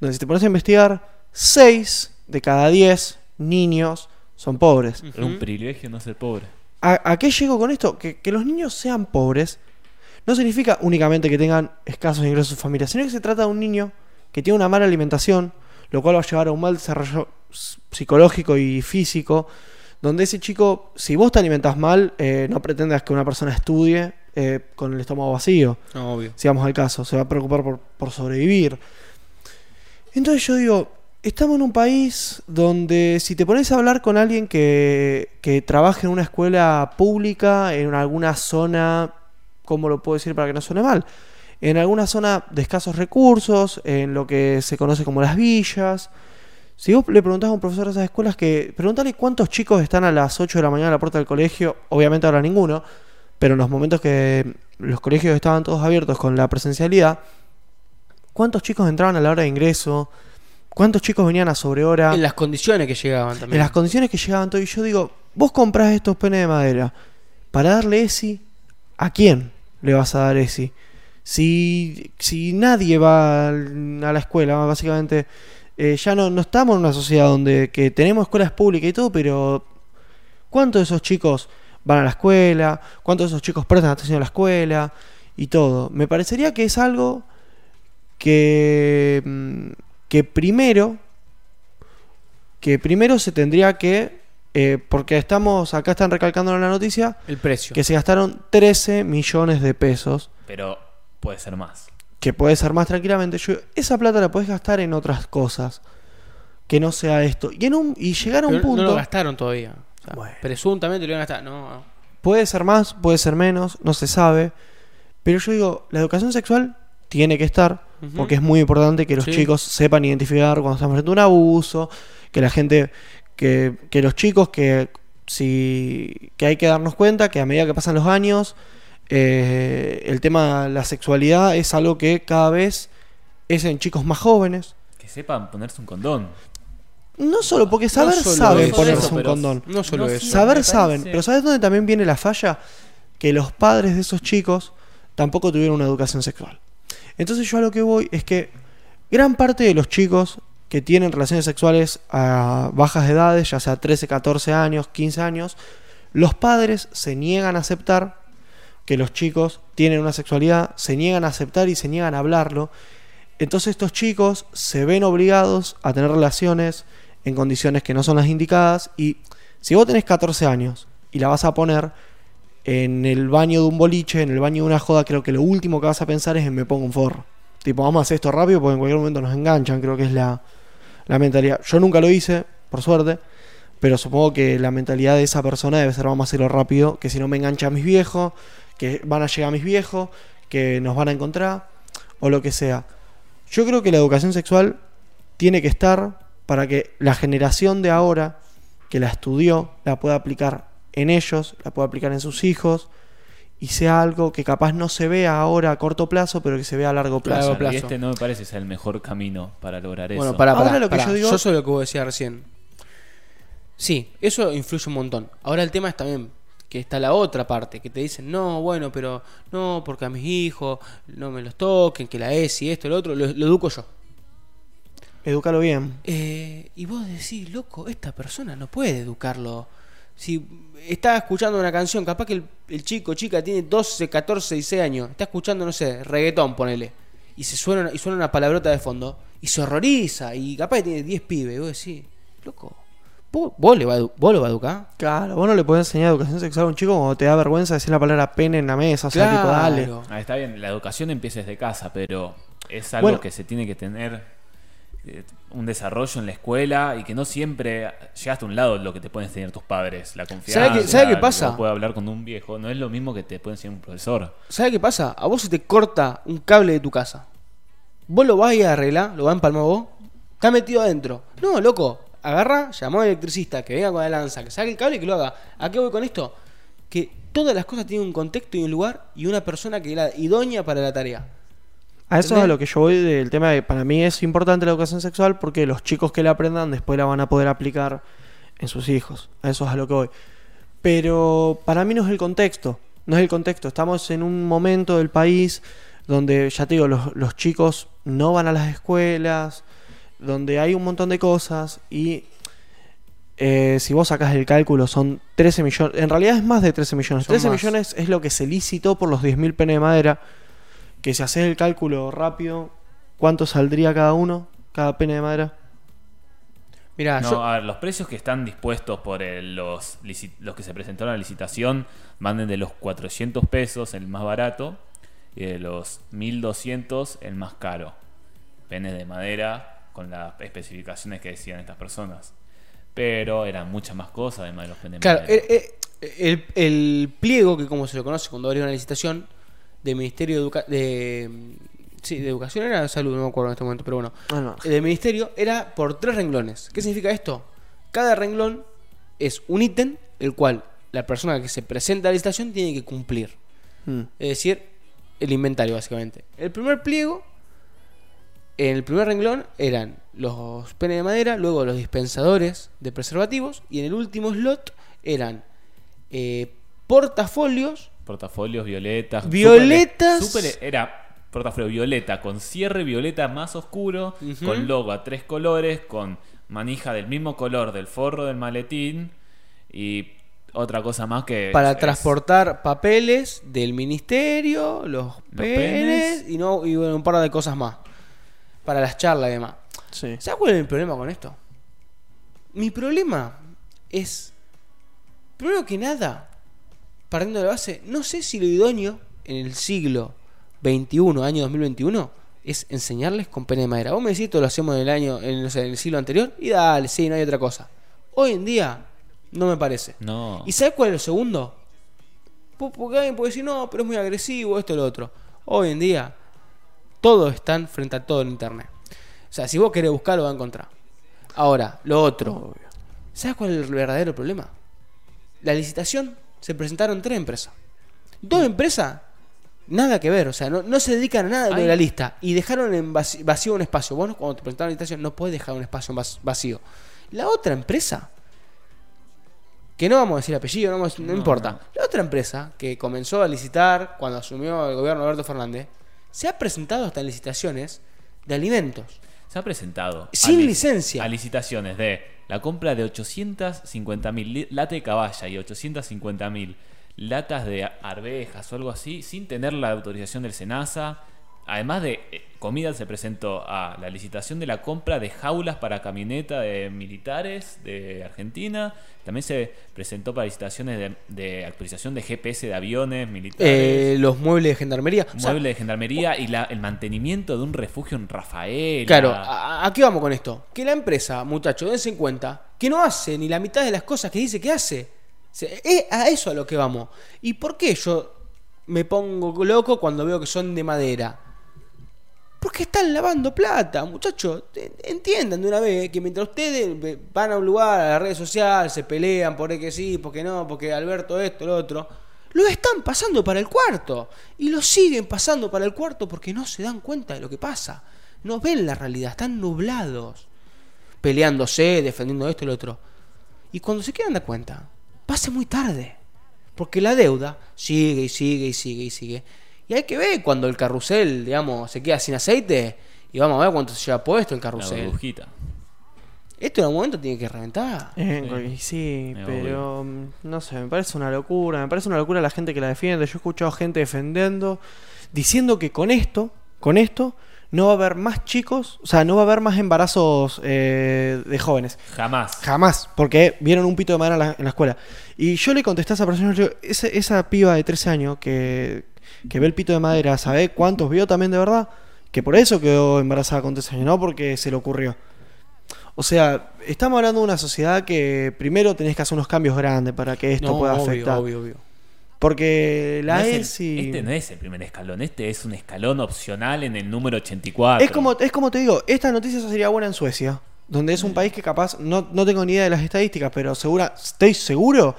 donde si te pones a investigar, 6 de cada 10 niños son pobres. Es un privilegio no ser pobre. ¿A, a qué llego con esto? Que, que los niños sean pobres no significa únicamente que tengan escasos ingresos en su familia, sino que se trata de un niño que tiene una mala alimentación, lo cual va a llevar a un mal desarrollo psicológico y físico, donde ese chico, si vos te alimentas mal, eh, no pretendas que una persona estudie eh, con el estómago vacío No, obvio. si vamos al caso, se va a preocupar por, por sobrevivir. Entonces yo digo, estamos en un país donde si te pones a hablar con alguien que, que trabaja en una escuela pública, en alguna zona, ¿cómo lo puedo decir para que no suene mal? En alguna zona de escasos recursos, en lo que se conoce como las villas. Si vos le preguntás a un profesor de esas escuelas que, pregúntale cuántos chicos están a las 8 de la mañana a la puerta del colegio, obviamente ahora ninguno, pero en los momentos que los colegios estaban todos abiertos con la presencialidad, ¿cuántos chicos entraban a la hora de ingreso? ¿Cuántos chicos venían a sobrehora? En las condiciones que llegaban también. En las condiciones que llegaban todo. Y yo digo, vos comprás estos penes de madera, para darle ESI, ¿a quién le vas a dar ESI? Si, si nadie va a la escuela, básicamente, eh, ya no, no estamos en una sociedad donde que tenemos escuelas públicas y todo, pero ¿cuántos de esos chicos van a la escuela? ¿Cuántos de esos chicos prestan atención a la escuela? Y todo. Me parecería que es algo que, mm, que primero, que primero se tendría que, eh, porque estamos, acá están recalcando en la noticia, El precio. que se gastaron 13 millones de pesos, Pero puede ser más. Que puede ser más tranquilamente. Yo, esa plata la puedes gastar en otras cosas, que no sea esto. Y, en un, y llegar a un Pero punto... No lo gastaron todavía. O sea, Bueno. Presuntamente lo iban a gastar. No, no. Puede ser más, puede ser menos, no se sabe. Pero yo digo, la educación sexual tiene que estar, porque es muy importante que los Sí. chicos sepan identificar cuando están frente a un abuso, que la gente, que, que los chicos que si que hay que darnos cuenta que a medida que pasan los años, eh, el tema de la sexualidad es algo que cada vez es en chicos más jóvenes. Que sepan ponerse un condón. No solo porque saber solo saben eso, ponerse eso, un condón. No solo No, eso. Saber saben, pero ¿sabes dónde también viene la falla? Que los padres de esos chicos tampoco tuvieron una educación sexual. Entonces yo a lo que voy es que gran parte de los chicos que tienen relaciones sexuales a bajas edades, ya sea 13, 14 años, 15 años, los padres se niegan a aceptar que los chicos tienen una sexualidad, se niegan a aceptar y se niegan a hablarlo. Entonces estos chicos se ven obligados a tener relaciones en condiciones que no son las indicadas y si vos tenés 14 años y la vas a poner en el baño de un boliche, en el baño de una joda, creo que lo último que vas a pensar es en me pongo un forro. Tipo, vamos a hacer esto rápido porque en cualquier momento nos enganchan, creo que es la, la mentalidad. Yo nunca lo hice, por suerte, pero supongo que la mentalidad de esa persona debe ser vamos a hacerlo rápido, que si no me engancha a mis viejos, que van a llegar mis viejos, que nos van a encontrar, o lo que sea. Yo creo que la educación sexual tiene que estar para que la generación de ahora que la estudió la pueda aplicar en ellos, la pueda aplicar en sus hijos y sea algo que capaz no se vea ahora a corto plazo, pero que se vea a largo plazo. Largo Y este no me parece ser el mejor camino para lograr Bueno, eso. para, Ahora para, lo que yo digo- Yo soy lo que vos decías recién. Sí, eso influye un montón. Ahora el tema es también que está la otra parte, que te dicen, no, bueno, pero no, porque a mis hijos no me los toquen, que la es y esto lo otro, lo, lo educo yo. Edúcalo bien. Eh, y vos decís, loco, esta persona no puede educarlo. Si está escuchando una canción, capaz que el, el chico, chica, tiene 12, 14, 16 años, está escuchando, no sé, reggaetón, ponele, y se suena, y suena una palabrota de fondo, y se horroriza, y capaz que tiene 10 pibes, y vos decís, loco, ¿vos, vos le va vos lo va a educar? Claro, vos no le podés enseñar educación sexual a un chico cuando te da vergüenza decir la palabra pene en la mesa, o sea, tipo, dale. Ah, está bien, la educación empieza desde casa, pero es algo Bueno. que se tiene que tener eh, un desarrollo en la escuela y que no siempre llegaste a un lado lo que te pueden enseñar tus padres, la confianza. ¿Sabe qué- sabe pasa? hablar con un viejo, no es lo mismo que te puede enseñar un profesor. ¿Sabes qué pasa? A vos se te corta un cable de tu casa. Vos lo vas a ir a arreglar, lo vas a empalmar vos. Está metido adentro. No, loco. Agarra, llamó al electricista, que venga con la lanza, que saque el cable y que lo haga. ¿A qué voy con esto? Que todas las cosas tienen un contexto y un lugar y una persona que era idónea para la tarea. A eso es a lo que yo voy del tema de para mí es importante la educación sexual porque los chicos que la aprendan después la van a poder aplicar en sus hijos. A eso es a lo que voy. Pero para mí no es el contexto. No es el contexto. Estamos en un momento del país donde, ya te digo, los, los chicos no van a las escuelas, donde hay un montón de cosas y eh, si vos sacas el cálculo son 13 millones, en realidad es más de 13 millones. Son 13 más. millones es lo que se licitó por los 10.000 penes de madera, que si haces el cálculo rápido, ¿cuánto saldría cada uno? Cada pene de madera. Mirá, No, yo, a ver, los precios que están dispuestos por el- los, los que se presentaron a la licitación van de los 400 pesos, el más barato, y de los 1200, el más caro. Penes de madera con las especificaciones que decían estas personas. Pero eran muchas más cosas además de los penes de claro, eh, eh, el, el pliego, que como se lo conoce cuando abrió una licitación, del Ministerio de, Educa- de, sí, de Educación era de Salud, no me acuerdo en este momento, pero bueno. Ah, no. El del ministerio era por tres renglones. ¿Qué significa esto? Cada renglón es un ítem el cual la persona que se presenta a la licitación tiene que cumplir. Mm. Es decir, el inventario básicamente. El primer pliego, en el primer renglón eran los penes de madera, luego los dispensadores de preservativos y en el último slot eran eh, portafolios Portafolios violetas. Violetas. Era portafolio violeta con cierre violeta más oscuro, con logo a tres colores, con manija del mismo color del forro del maletín y otra cosa más que para es- transportar papeles del ministerio, los, penes, penes. y no y bueno, un par de cosas más. Para las charlas y demás. Sí. ¿Sabes cuál es el problema con esto? Mi problema es, primero que nada, partiendo de la base, no sé si lo idóneo en el siglo XXI, año 2021, es enseñarles con pene de madera. Vos me decís, esto lo hacemos en el año, en, no sé, en el siglo anterior, y dale, sí, no hay otra cosa. Hoy en día, no me parece. No. ¿Y sabes cuál es lo segundo? Po- Porque alguien puede decir, no, pero es muy agresivo, esto y lo otro. Hoy en día, todos están frente a todo en internet. O sea, si vos querés buscar, lo vas a encontrar. Ahora, lo otro. ¿Sabes cuál es el verdadero problema? La licitación se presentaron tres empresas. Dos empresas, nada que ver. O sea, no, no se dedican a nada de la lista. Y dejaron en vacío un espacio. Vos, cuando te presentaron la licitación, no puedes dejar un espacio vac- vacío. La otra empresa que no vamos a decir apellido, no, vamos- no No, importa. La otra empresa que comenzó a licitar cuando asumió el gobierno Alberto Fernández, se ha presentado hasta licitaciones de alimentos. Se ha presentado Sin lic- licencia. a licitaciones de la compra de 850 mil latas de caballa y 850 mil latas de arvejas o algo así sin tener la autorización del SENASA. Además de eh, comida se presentó a la licitación de la compra de jaulas para camioneta de militares de Argentina. También se presentó para licitaciones de, de actualización de GPS de aviones militares. Eh, los muebles de gendarmería. O sea, Mueble de gendarmería y la- el mantenimiento de un refugio en Rafael. Claro, ¿a, a qué vamos con esto? Que la empresa, muchachos, dense en cuenta que no hace ni la mitad de las cosas que dice que hace. Es a eso a lo que vamos. ¿Y por qué yo me pongo loco cuando veo que son de madera? Porque están lavando plata, muchachos. Entiendan de una vez que mientras ustedes van a un lugar, a la red social, se pelean por que sí, porque no, porque Alberto esto, lo otro, lo están pasando para el cuarto. Y lo siguen pasando para el cuarto porque no se dan cuenta de lo que pasa. No ven la realidad, están nublados. Peleándose, defendiendo esto y lo otro. Y cuando se quieran dar cuenta, pase muy tarde. Porque la deuda sigue y sigue y sigue y sigue. Y hay que ver cuando el carrusel, digamos, se queda sin aceite. Y vamos a ver cuánto se lleva puesto el la carrusel. burbujita. Esto en algún momento tiene que reventar. Eh, Sí. pero mm, no sé, me parece una locura, me parece una locura la gente que la defiende. Yo he escuchado gente defendiendo, diciendo que con esto, con esto, no va a haber más chicos, o sea, no va a haber más embarazos eh, de jóvenes. Jamás. Jamás, porque vieron un pito de madera en la, en la escuela. Y yo le contesté a esa persona, yo, esa, esa piba de 13 años que, que ve el pito de madera, ¿sabe cuántos vio también de verdad? Que por eso quedó embarazada con 13 años, no porque se le ocurrió. O sea, estamos hablando de una sociedad que primero tenés que hacer unos cambios grandes para que esto No, pueda obvio, afectar. obvio, obvio. Porque la No es el- ESI... Este no es el primer escalón, este es un escalón opcional en el número 84. Es como, es como te digo, esta noticia sería buena en Suecia, donde es un país que capaz, no, no tengo ni idea de las estadísticas, pero segura, estoy seguro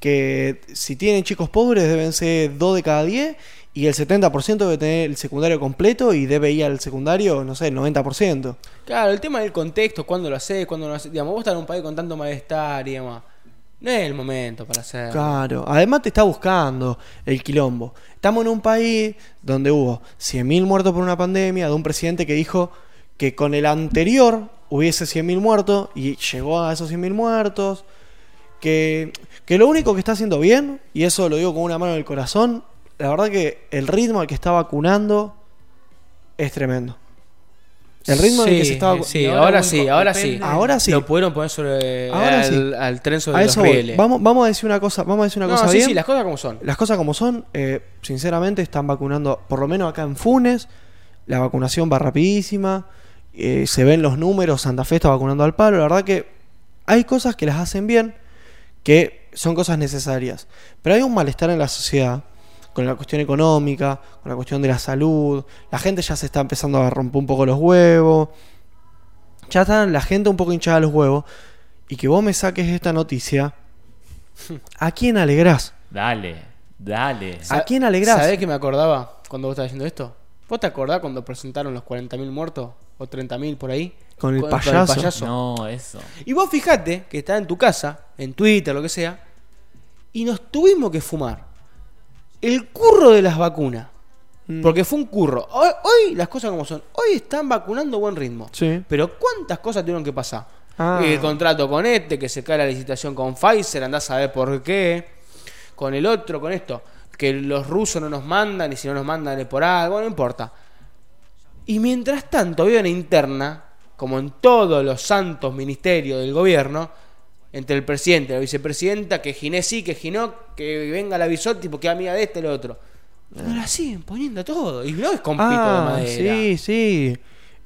que si tienen chicos pobres deben ser 2 de cada 10 y el 70% debe tener el secundario completo y debe ir al secundario, no sé, el 90%. Claro, el tema del contexto, cuándo lo haces, cuándo no lo haces. Digamos, vos estás en un país con tanto malestar y demás. No es el momento para hacerlo. Claro, además te está buscando el quilombo. Estamos en un país donde hubo 100.000 muertos por una pandemia, de un presidente que dijo que con el anterior hubiese 100.000 muertos y llegó a esos 100.000 muertos. Que, que lo único que está haciendo bien, y eso lo digo con una mano en el corazón, la verdad que el ritmo al que está vacunando es tremendo. El ritmo en el que se está vacu- Sí, ahora, ahora sí, ahora sí. Ahora sí. Lo pudieron poner sobre Ahora al, sí. al tren sobre A los eso voy. rieles. Vamos, vamos a decir una cosa, vamos a decir una no, cosa sí, bien. sí, las cosas como son. Las cosas como son, eh, sinceramente están vacunando, por lo menos acá en Funes, la vacunación va rapidísima, eh, se ven los números, Santa Fe está vacunando al palo, la verdad que hay cosas que las hacen bien, que son cosas necesarias, pero hay un malestar en la sociedad con la cuestión económica, con la cuestión de la salud, la gente ya se está empezando a romper un poco los huevos, ya está la gente un poco hinchada los huevos, y que vos me saques esta noticia, ¿a quién alegrás? Dale, dale. ¿A quién alegrás? ¿Sabés que me acordaba cuando vos estabas diciendo esto? ¿Vos te acordás cuando presentaron los 40.000 muertos? ¿O 30.000 por ahí? Con el payaso. No, eso. Y vos fijate que está en tu casa, en Twitter, lo que sea, y nos tuvimos que fumar el curro de las vacunas. Mm. Porque fue un curro. Hoy, hoy las cosas como son. Hoy están vacunando a buen ritmo. Sí. Pero ¿cuántas cosas tuvieron que pasar? Ah. El contrato con este, que se cae la licitación con Pfizer, andás a saber por qué. Con el otro, con esto. Que los rusos no nos mandan y si no nos mandan es por algo, no importa. Y mientras tanto, había una interna, como en todos los santos ministerios del gobierno, entre el presidente y la vicepresidenta, que Ginés sí, que Ginó, que venga la Bisotti porque es amiga de este y lo otro. Y nos la siguen poniendo todo. Y no es con pico de Ah, madera. sí, sí.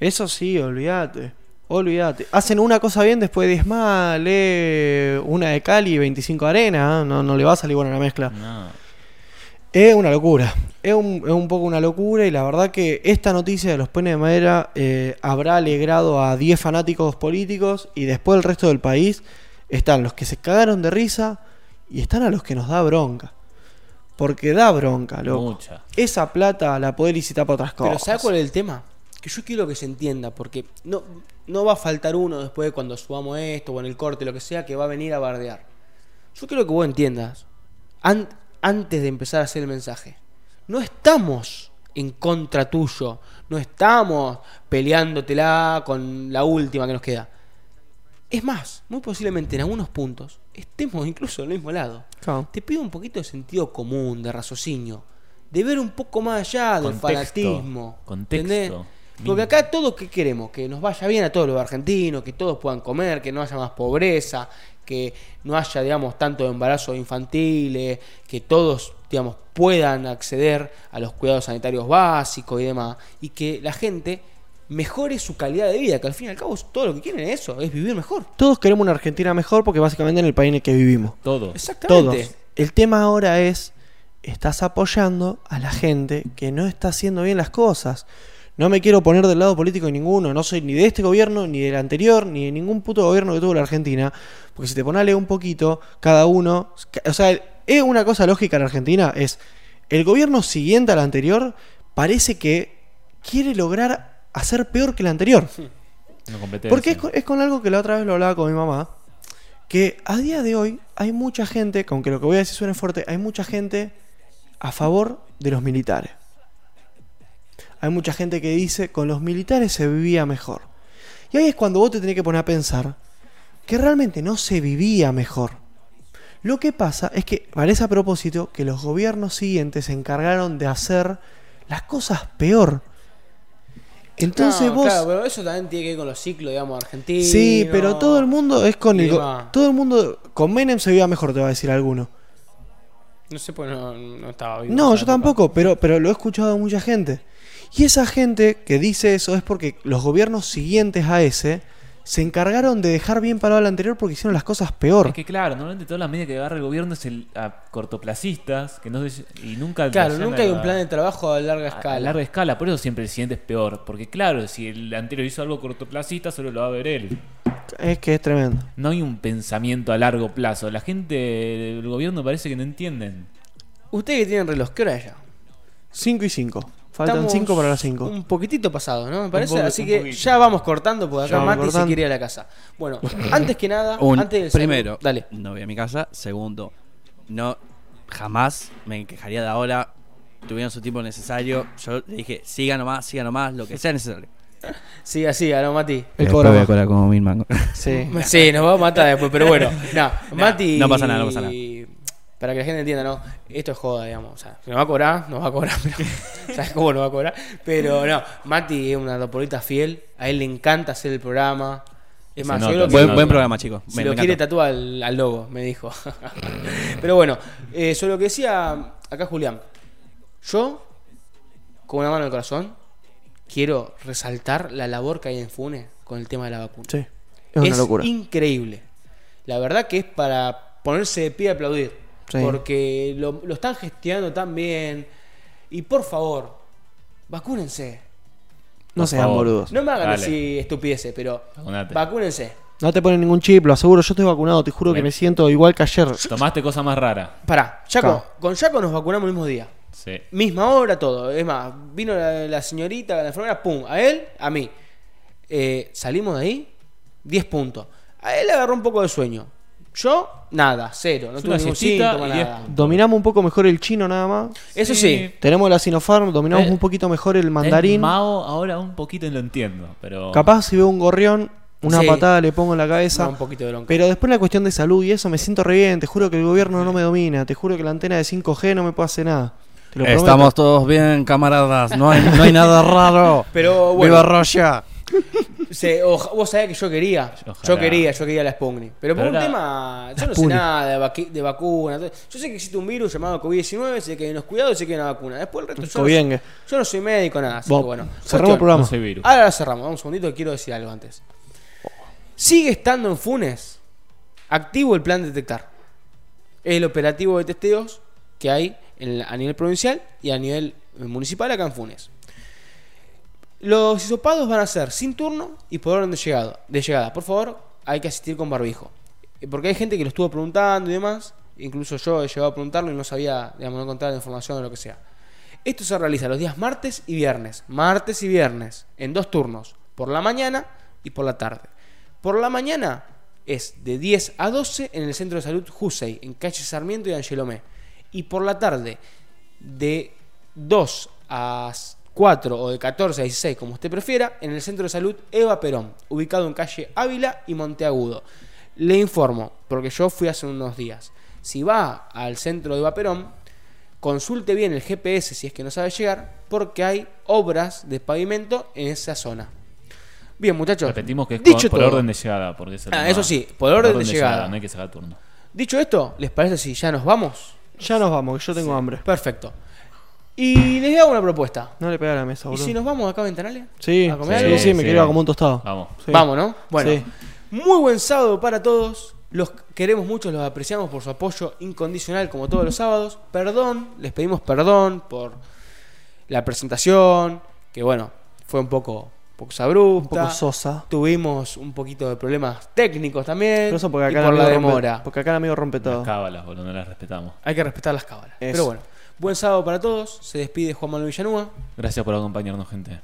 Eso sí, olvídate. Olvídate. Hacen una cosa bien, después diezma, lee una de Cali y 25 de arena. ¿eh? No, no le va a salir buena la mezcla. No. Es una locura. Es un, es un poco una locura. Y la verdad que esta noticia de los penes de madera eh, habrá alegrado a 10 fanáticos políticos. Y después el resto del país están los que se cagaron de risa. Y están a los que nos da bronca. Porque da bronca, loco. Mucha. Esa plata la podés licitar para otras Pero cosas. ¿sabes cuál es el tema? Que yo quiero que se entienda, porque no, no va a faltar uno después de cuando subamos esto o en el corte, lo que sea, que va a venir a bardear. Yo quiero que vos entiendas, an- antes de empezar a hacer el mensaje, no estamos en contra tuyo, no estamos peleándotela con la última que nos queda. Es más, muy posiblemente en algunos puntos estemos incluso del mismo lado. Claro. Te pido un poquito de sentido común, de raciocinio, de ver un poco más allá del Contexto, fanatismo. contexto, ¿entendés? Porque acá todos que queremos, que nos vaya bien a todos los argentinos, que todos puedan comer, que no haya más pobreza, que no haya, digamos, tanto embarazos infantiles, que todos, digamos, puedan acceder a los cuidados sanitarios básicos y demás, y que la gente mejore su calidad de vida, que al fin y al cabo todo lo que quieren es eso, es vivir mejor. Todos queremos una Argentina mejor porque básicamente en el país en el que vivimos. Todo. Exactamente. Todos. El tema ahora es, estás apoyando a la gente que no está haciendo bien las cosas. No me quiero poner del lado político de ninguno, no soy ni de este gobierno, ni del anterior, ni de ningún puto gobierno que tuvo la Argentina. Porque si te pones a leer un poquito, cada uno... O sea, es una cosa lógica en Argentina, es el gobierno siguiente al anterior parece que quiere lograr hacer peor que el anterior. Competencia. Porque es con, es con algo que la otra vez lo hablaba con mi mamá. Que a día de hoy hay mucha gente, que aunque lo que voy a decir suene fuerte, hay mucha gente a favor de los militares. Hay mucha gente que dice con los militares se vivía mejor. Y ahí es cuando vos te tenés que poner a pensar que realmente no se vivía mejor. Lo que pasa es que parece a propósito que los gobiernos siguientes se encargaron de hacer las cosas peor. Entonces No, vos... Claro, pero eso también tiene que ver con los ciclos, digamos, argentinos. Sí, pero todo el mundo es con el todo el mundo con Menem se veía mejor, te va a decir alguno. No sé, pues no, no estaba vivo. No, yo tampoco, pero pero lo he escuchado a mucha gente. Y esa gente que dice eso es porque los gobiernos siguientes a ese se encargaron de dejar bien parado al anterior porque hicieron las cosas peor. Es que claro, normalmente todas las medidas que agarra el gobierno es el, a cortoplacistas, que no se- y nunca Claro, nunca hay a- un plan de trabajo a larga a- escala. A larga escala, por eso siempre el siguiente es peor. Porque claro, si el anterior hizo algo cortoplacista, solo lo va a ver él. Es que es tremendo. No hay un pensamiento a largo plazo. La gente del gobierno parece que no entienden. Ustedes que tienen reloj, ¿qué hora es ya? 5 y 5. Faltan Estamos 5 para las 5. Un poquitito pasado, ¿no? Me parece. poco- Así que poquito. ya vamos cortando porque acá Mati se cortando. quiere ir a la casa. Bueno, antes que nada, Un- antes del primero, dale. no voy a mi casa. Segundo, no jamás me quejaría de ahora. Tuvieron su tiempo necesario. Yo le dije, siga nomás, siga nomás, lo que sea necesario. Siga, siga, ¿no, Mati? El cobra voy a cobrar como mil mangos. Sí. Sí, nos va a matar después, pero bueno. No, Mati. no pasa nada, no pasa nada. Para que la gente entienda, ¿no? Esto es joda, digamos. O sea, si nos va a cobrar, nos va a cobrar, pero. ¿Sabes cómo nos va a cobrar? Pero no, Mati es una dopolita fiel. A él le encanta hacer el programa. Es más, nota, yo creo se que. buen, programa, chicos. Si Me- lo me quiere tatuar al, al logo, me dijo. Pero bueno, eh, sobre lo que decía acá Julián. Yo, con una mano en el corazón, quiero resaltar la labor que hay en Fune con el tema de la vacuna. Sí. Es una locura. increíble. La verdad que es para ponerse de pie y aplaudir. Sí. Porque lo, lo están gestionando tan bien. Y por favor, vacúnense. No Por sean favor. boludos. No me hagan Dale. así estupideces, pero Vacunate. vacúnense. No te ponen ningún chip, lo aseguro. Yo estoy vacunado, te juro que me siento igual que ayer. Tomaste cosa más rara. Pará, Yaco, Claro. con Yaco nos vacunamos el mismo día. Sí. Misma hora, todo. Es más, vino la, la señorita, la enfermera, pum, a él, a mí. Eh, salimos de ahí, 10 puntos. A él le agarró un poco de sueño. Yo, nada, cero. No Es tuve una ningún siestita síntoma, y es- nada. Dominamos un poco mejor el chino nada más. Eso sí. Tenemos la Sinopharm, dominamos Eh, un poquito mejor el El mandarín. Mao ahora un poquito lo entiendo, pero... Capaz si veo un gorrión, una Sí. patada le pongo en la Da cabeza. un poquito de bronca. Pero después la cuestión de salud y eso me siento re bien. Te juro que el gobierno no me domina. Te juro que la antena de 5G no me puede hacer nada. Te lo prometo. Estamos todos bien, camaradas. No hay, no hay nada raro. Pero bueno, ¡Viva Russia! Se- vos sabés que yo quería. Ojalá. Yo quería, yo quería la Sputnik. Pero por Pero un tema. Yo no sé Sputnik. nada de, vaqui- de vacunas. Yo sé que existe un virus llamado COVID-19, sé que hay unos cuidados y sé que hay una vacuna. Después el resto. Yo no, yo no soy médico, nada. Así Bueno, que bueno. cerramos el Cuestión. programa. No soy virus. Ahora la cerramos, vamos un segundito que quiero decir algo antes. Sigue estando en Funes activo el plan detectar. Es el operativo de testeos que hay en la- a nivel provincial y a nivel eh, municipal acá en Funes. Los hisopados van a ser sin turno y por orden de. De llegada. Por favor, hay que asistir con barbijo. Eh, Porque hay gente que lo estuvo preguntando y demás. Incluso yo he llegado a preguntarlo y no sabía, digamos, no encontrar la información o lo que sea. Esto se realiza los días martes y viernes. Martes y viernes. En dos turnos. Por la mañana y por la tarde. Por la mañana es de 10 a 12 en el Centro de Salud Jusey, en calle Sarmiento y Angelomé. Y por la tarde de 2 a 4 o de 14 a 16, como usted prefiera, en el Centro de Salud Eva Perón, ubicado en calle Ávila y Monteagudo. Le informo, porque yo fui hace unos días. Si va al centro de Eva Perón, consulte bien el GPS si es que no sabe llegar, porque hay obras de pavimento en esa zona. Bien, muchachos. Repetimos que es dicho por todo, orden de llegada. Porque es el Ah, eso sí, por orden de llegada. No hay que sacar turno. Dicho esto, ¿les parece si ya nos vamos? Ya nos vamos, que yo tengo hambre. Perfecto. Y les hago una propuesta. No le pega a la mesa, ¿Y boludo. si nos vamos acá a Ventanales? Sí, ¿A comer sí, algo? sí, me Sí, quiero ir a vamos. como un tostado. Vamos. Sí. Vamos, ¿no? Bueno, Sí. muy buen sábado para todos. Los queremos mucho, los apreciamos por su apoyo incondicional como todos los sábados. Perdón, les pedimos perdón por la presentación, que bueno, fue un poco, un poco Un sabrupta. poco sosa. Tuvimos un poquito de problemas técnicos también. Pero eso porque y acá, por la amigo rompe- demora. porque acá el amigo rompe Las todo. cábalas, boludo, no las respetamos. Hay que respetar las cábalas. Eso. Pero bueno, buen sábado para todos. Se despide Juan Manuel Villanúa. Gracias por acompañarnos, gente.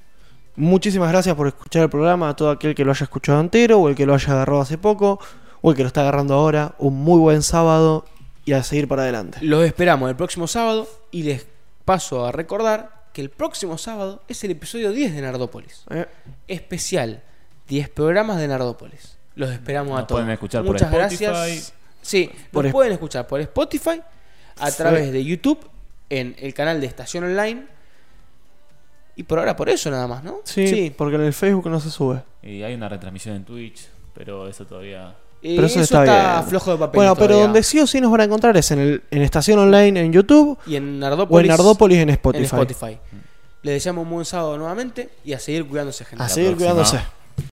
Muchísimas gracias por escuchar el programa, a todo aquel que lo haya escuchado entero o el que lo haya agarrado hace poco o el que lo está agarrando ahora. Un muy buen sábado y a seguir para adelante. Los esperamos el próximo sábado y les paso a recordar que el próximo sábado es el episodio 10 de Nardópolis. Eh, Especial, 10 programas de Nardópolis. Los esperamos Nos a todos. pueden escuchar por Muchas Spotify. gracias. Sí, Por nos pueden escuchar por Spotify, a Sí. través de YouTube, en el canal de Estación Online. Y por ahora por eso nada más, ¿no? sí, porque en el Facebook no se sube. Y hay una retransmisión en Twitch, pero eso todavía... Eh, Pero eso eso, está flojo de papel. Bueno, pero donde sí o sí nos van a encontrar es en, el, en Estación Online en YouTube Y en o en Nardópolis. Nardópolis en en Spotify. Spotify. Les deseamos un buen sábado nuevamente y a seguir cuidándose, gente. A seguir próxima. cuidándose.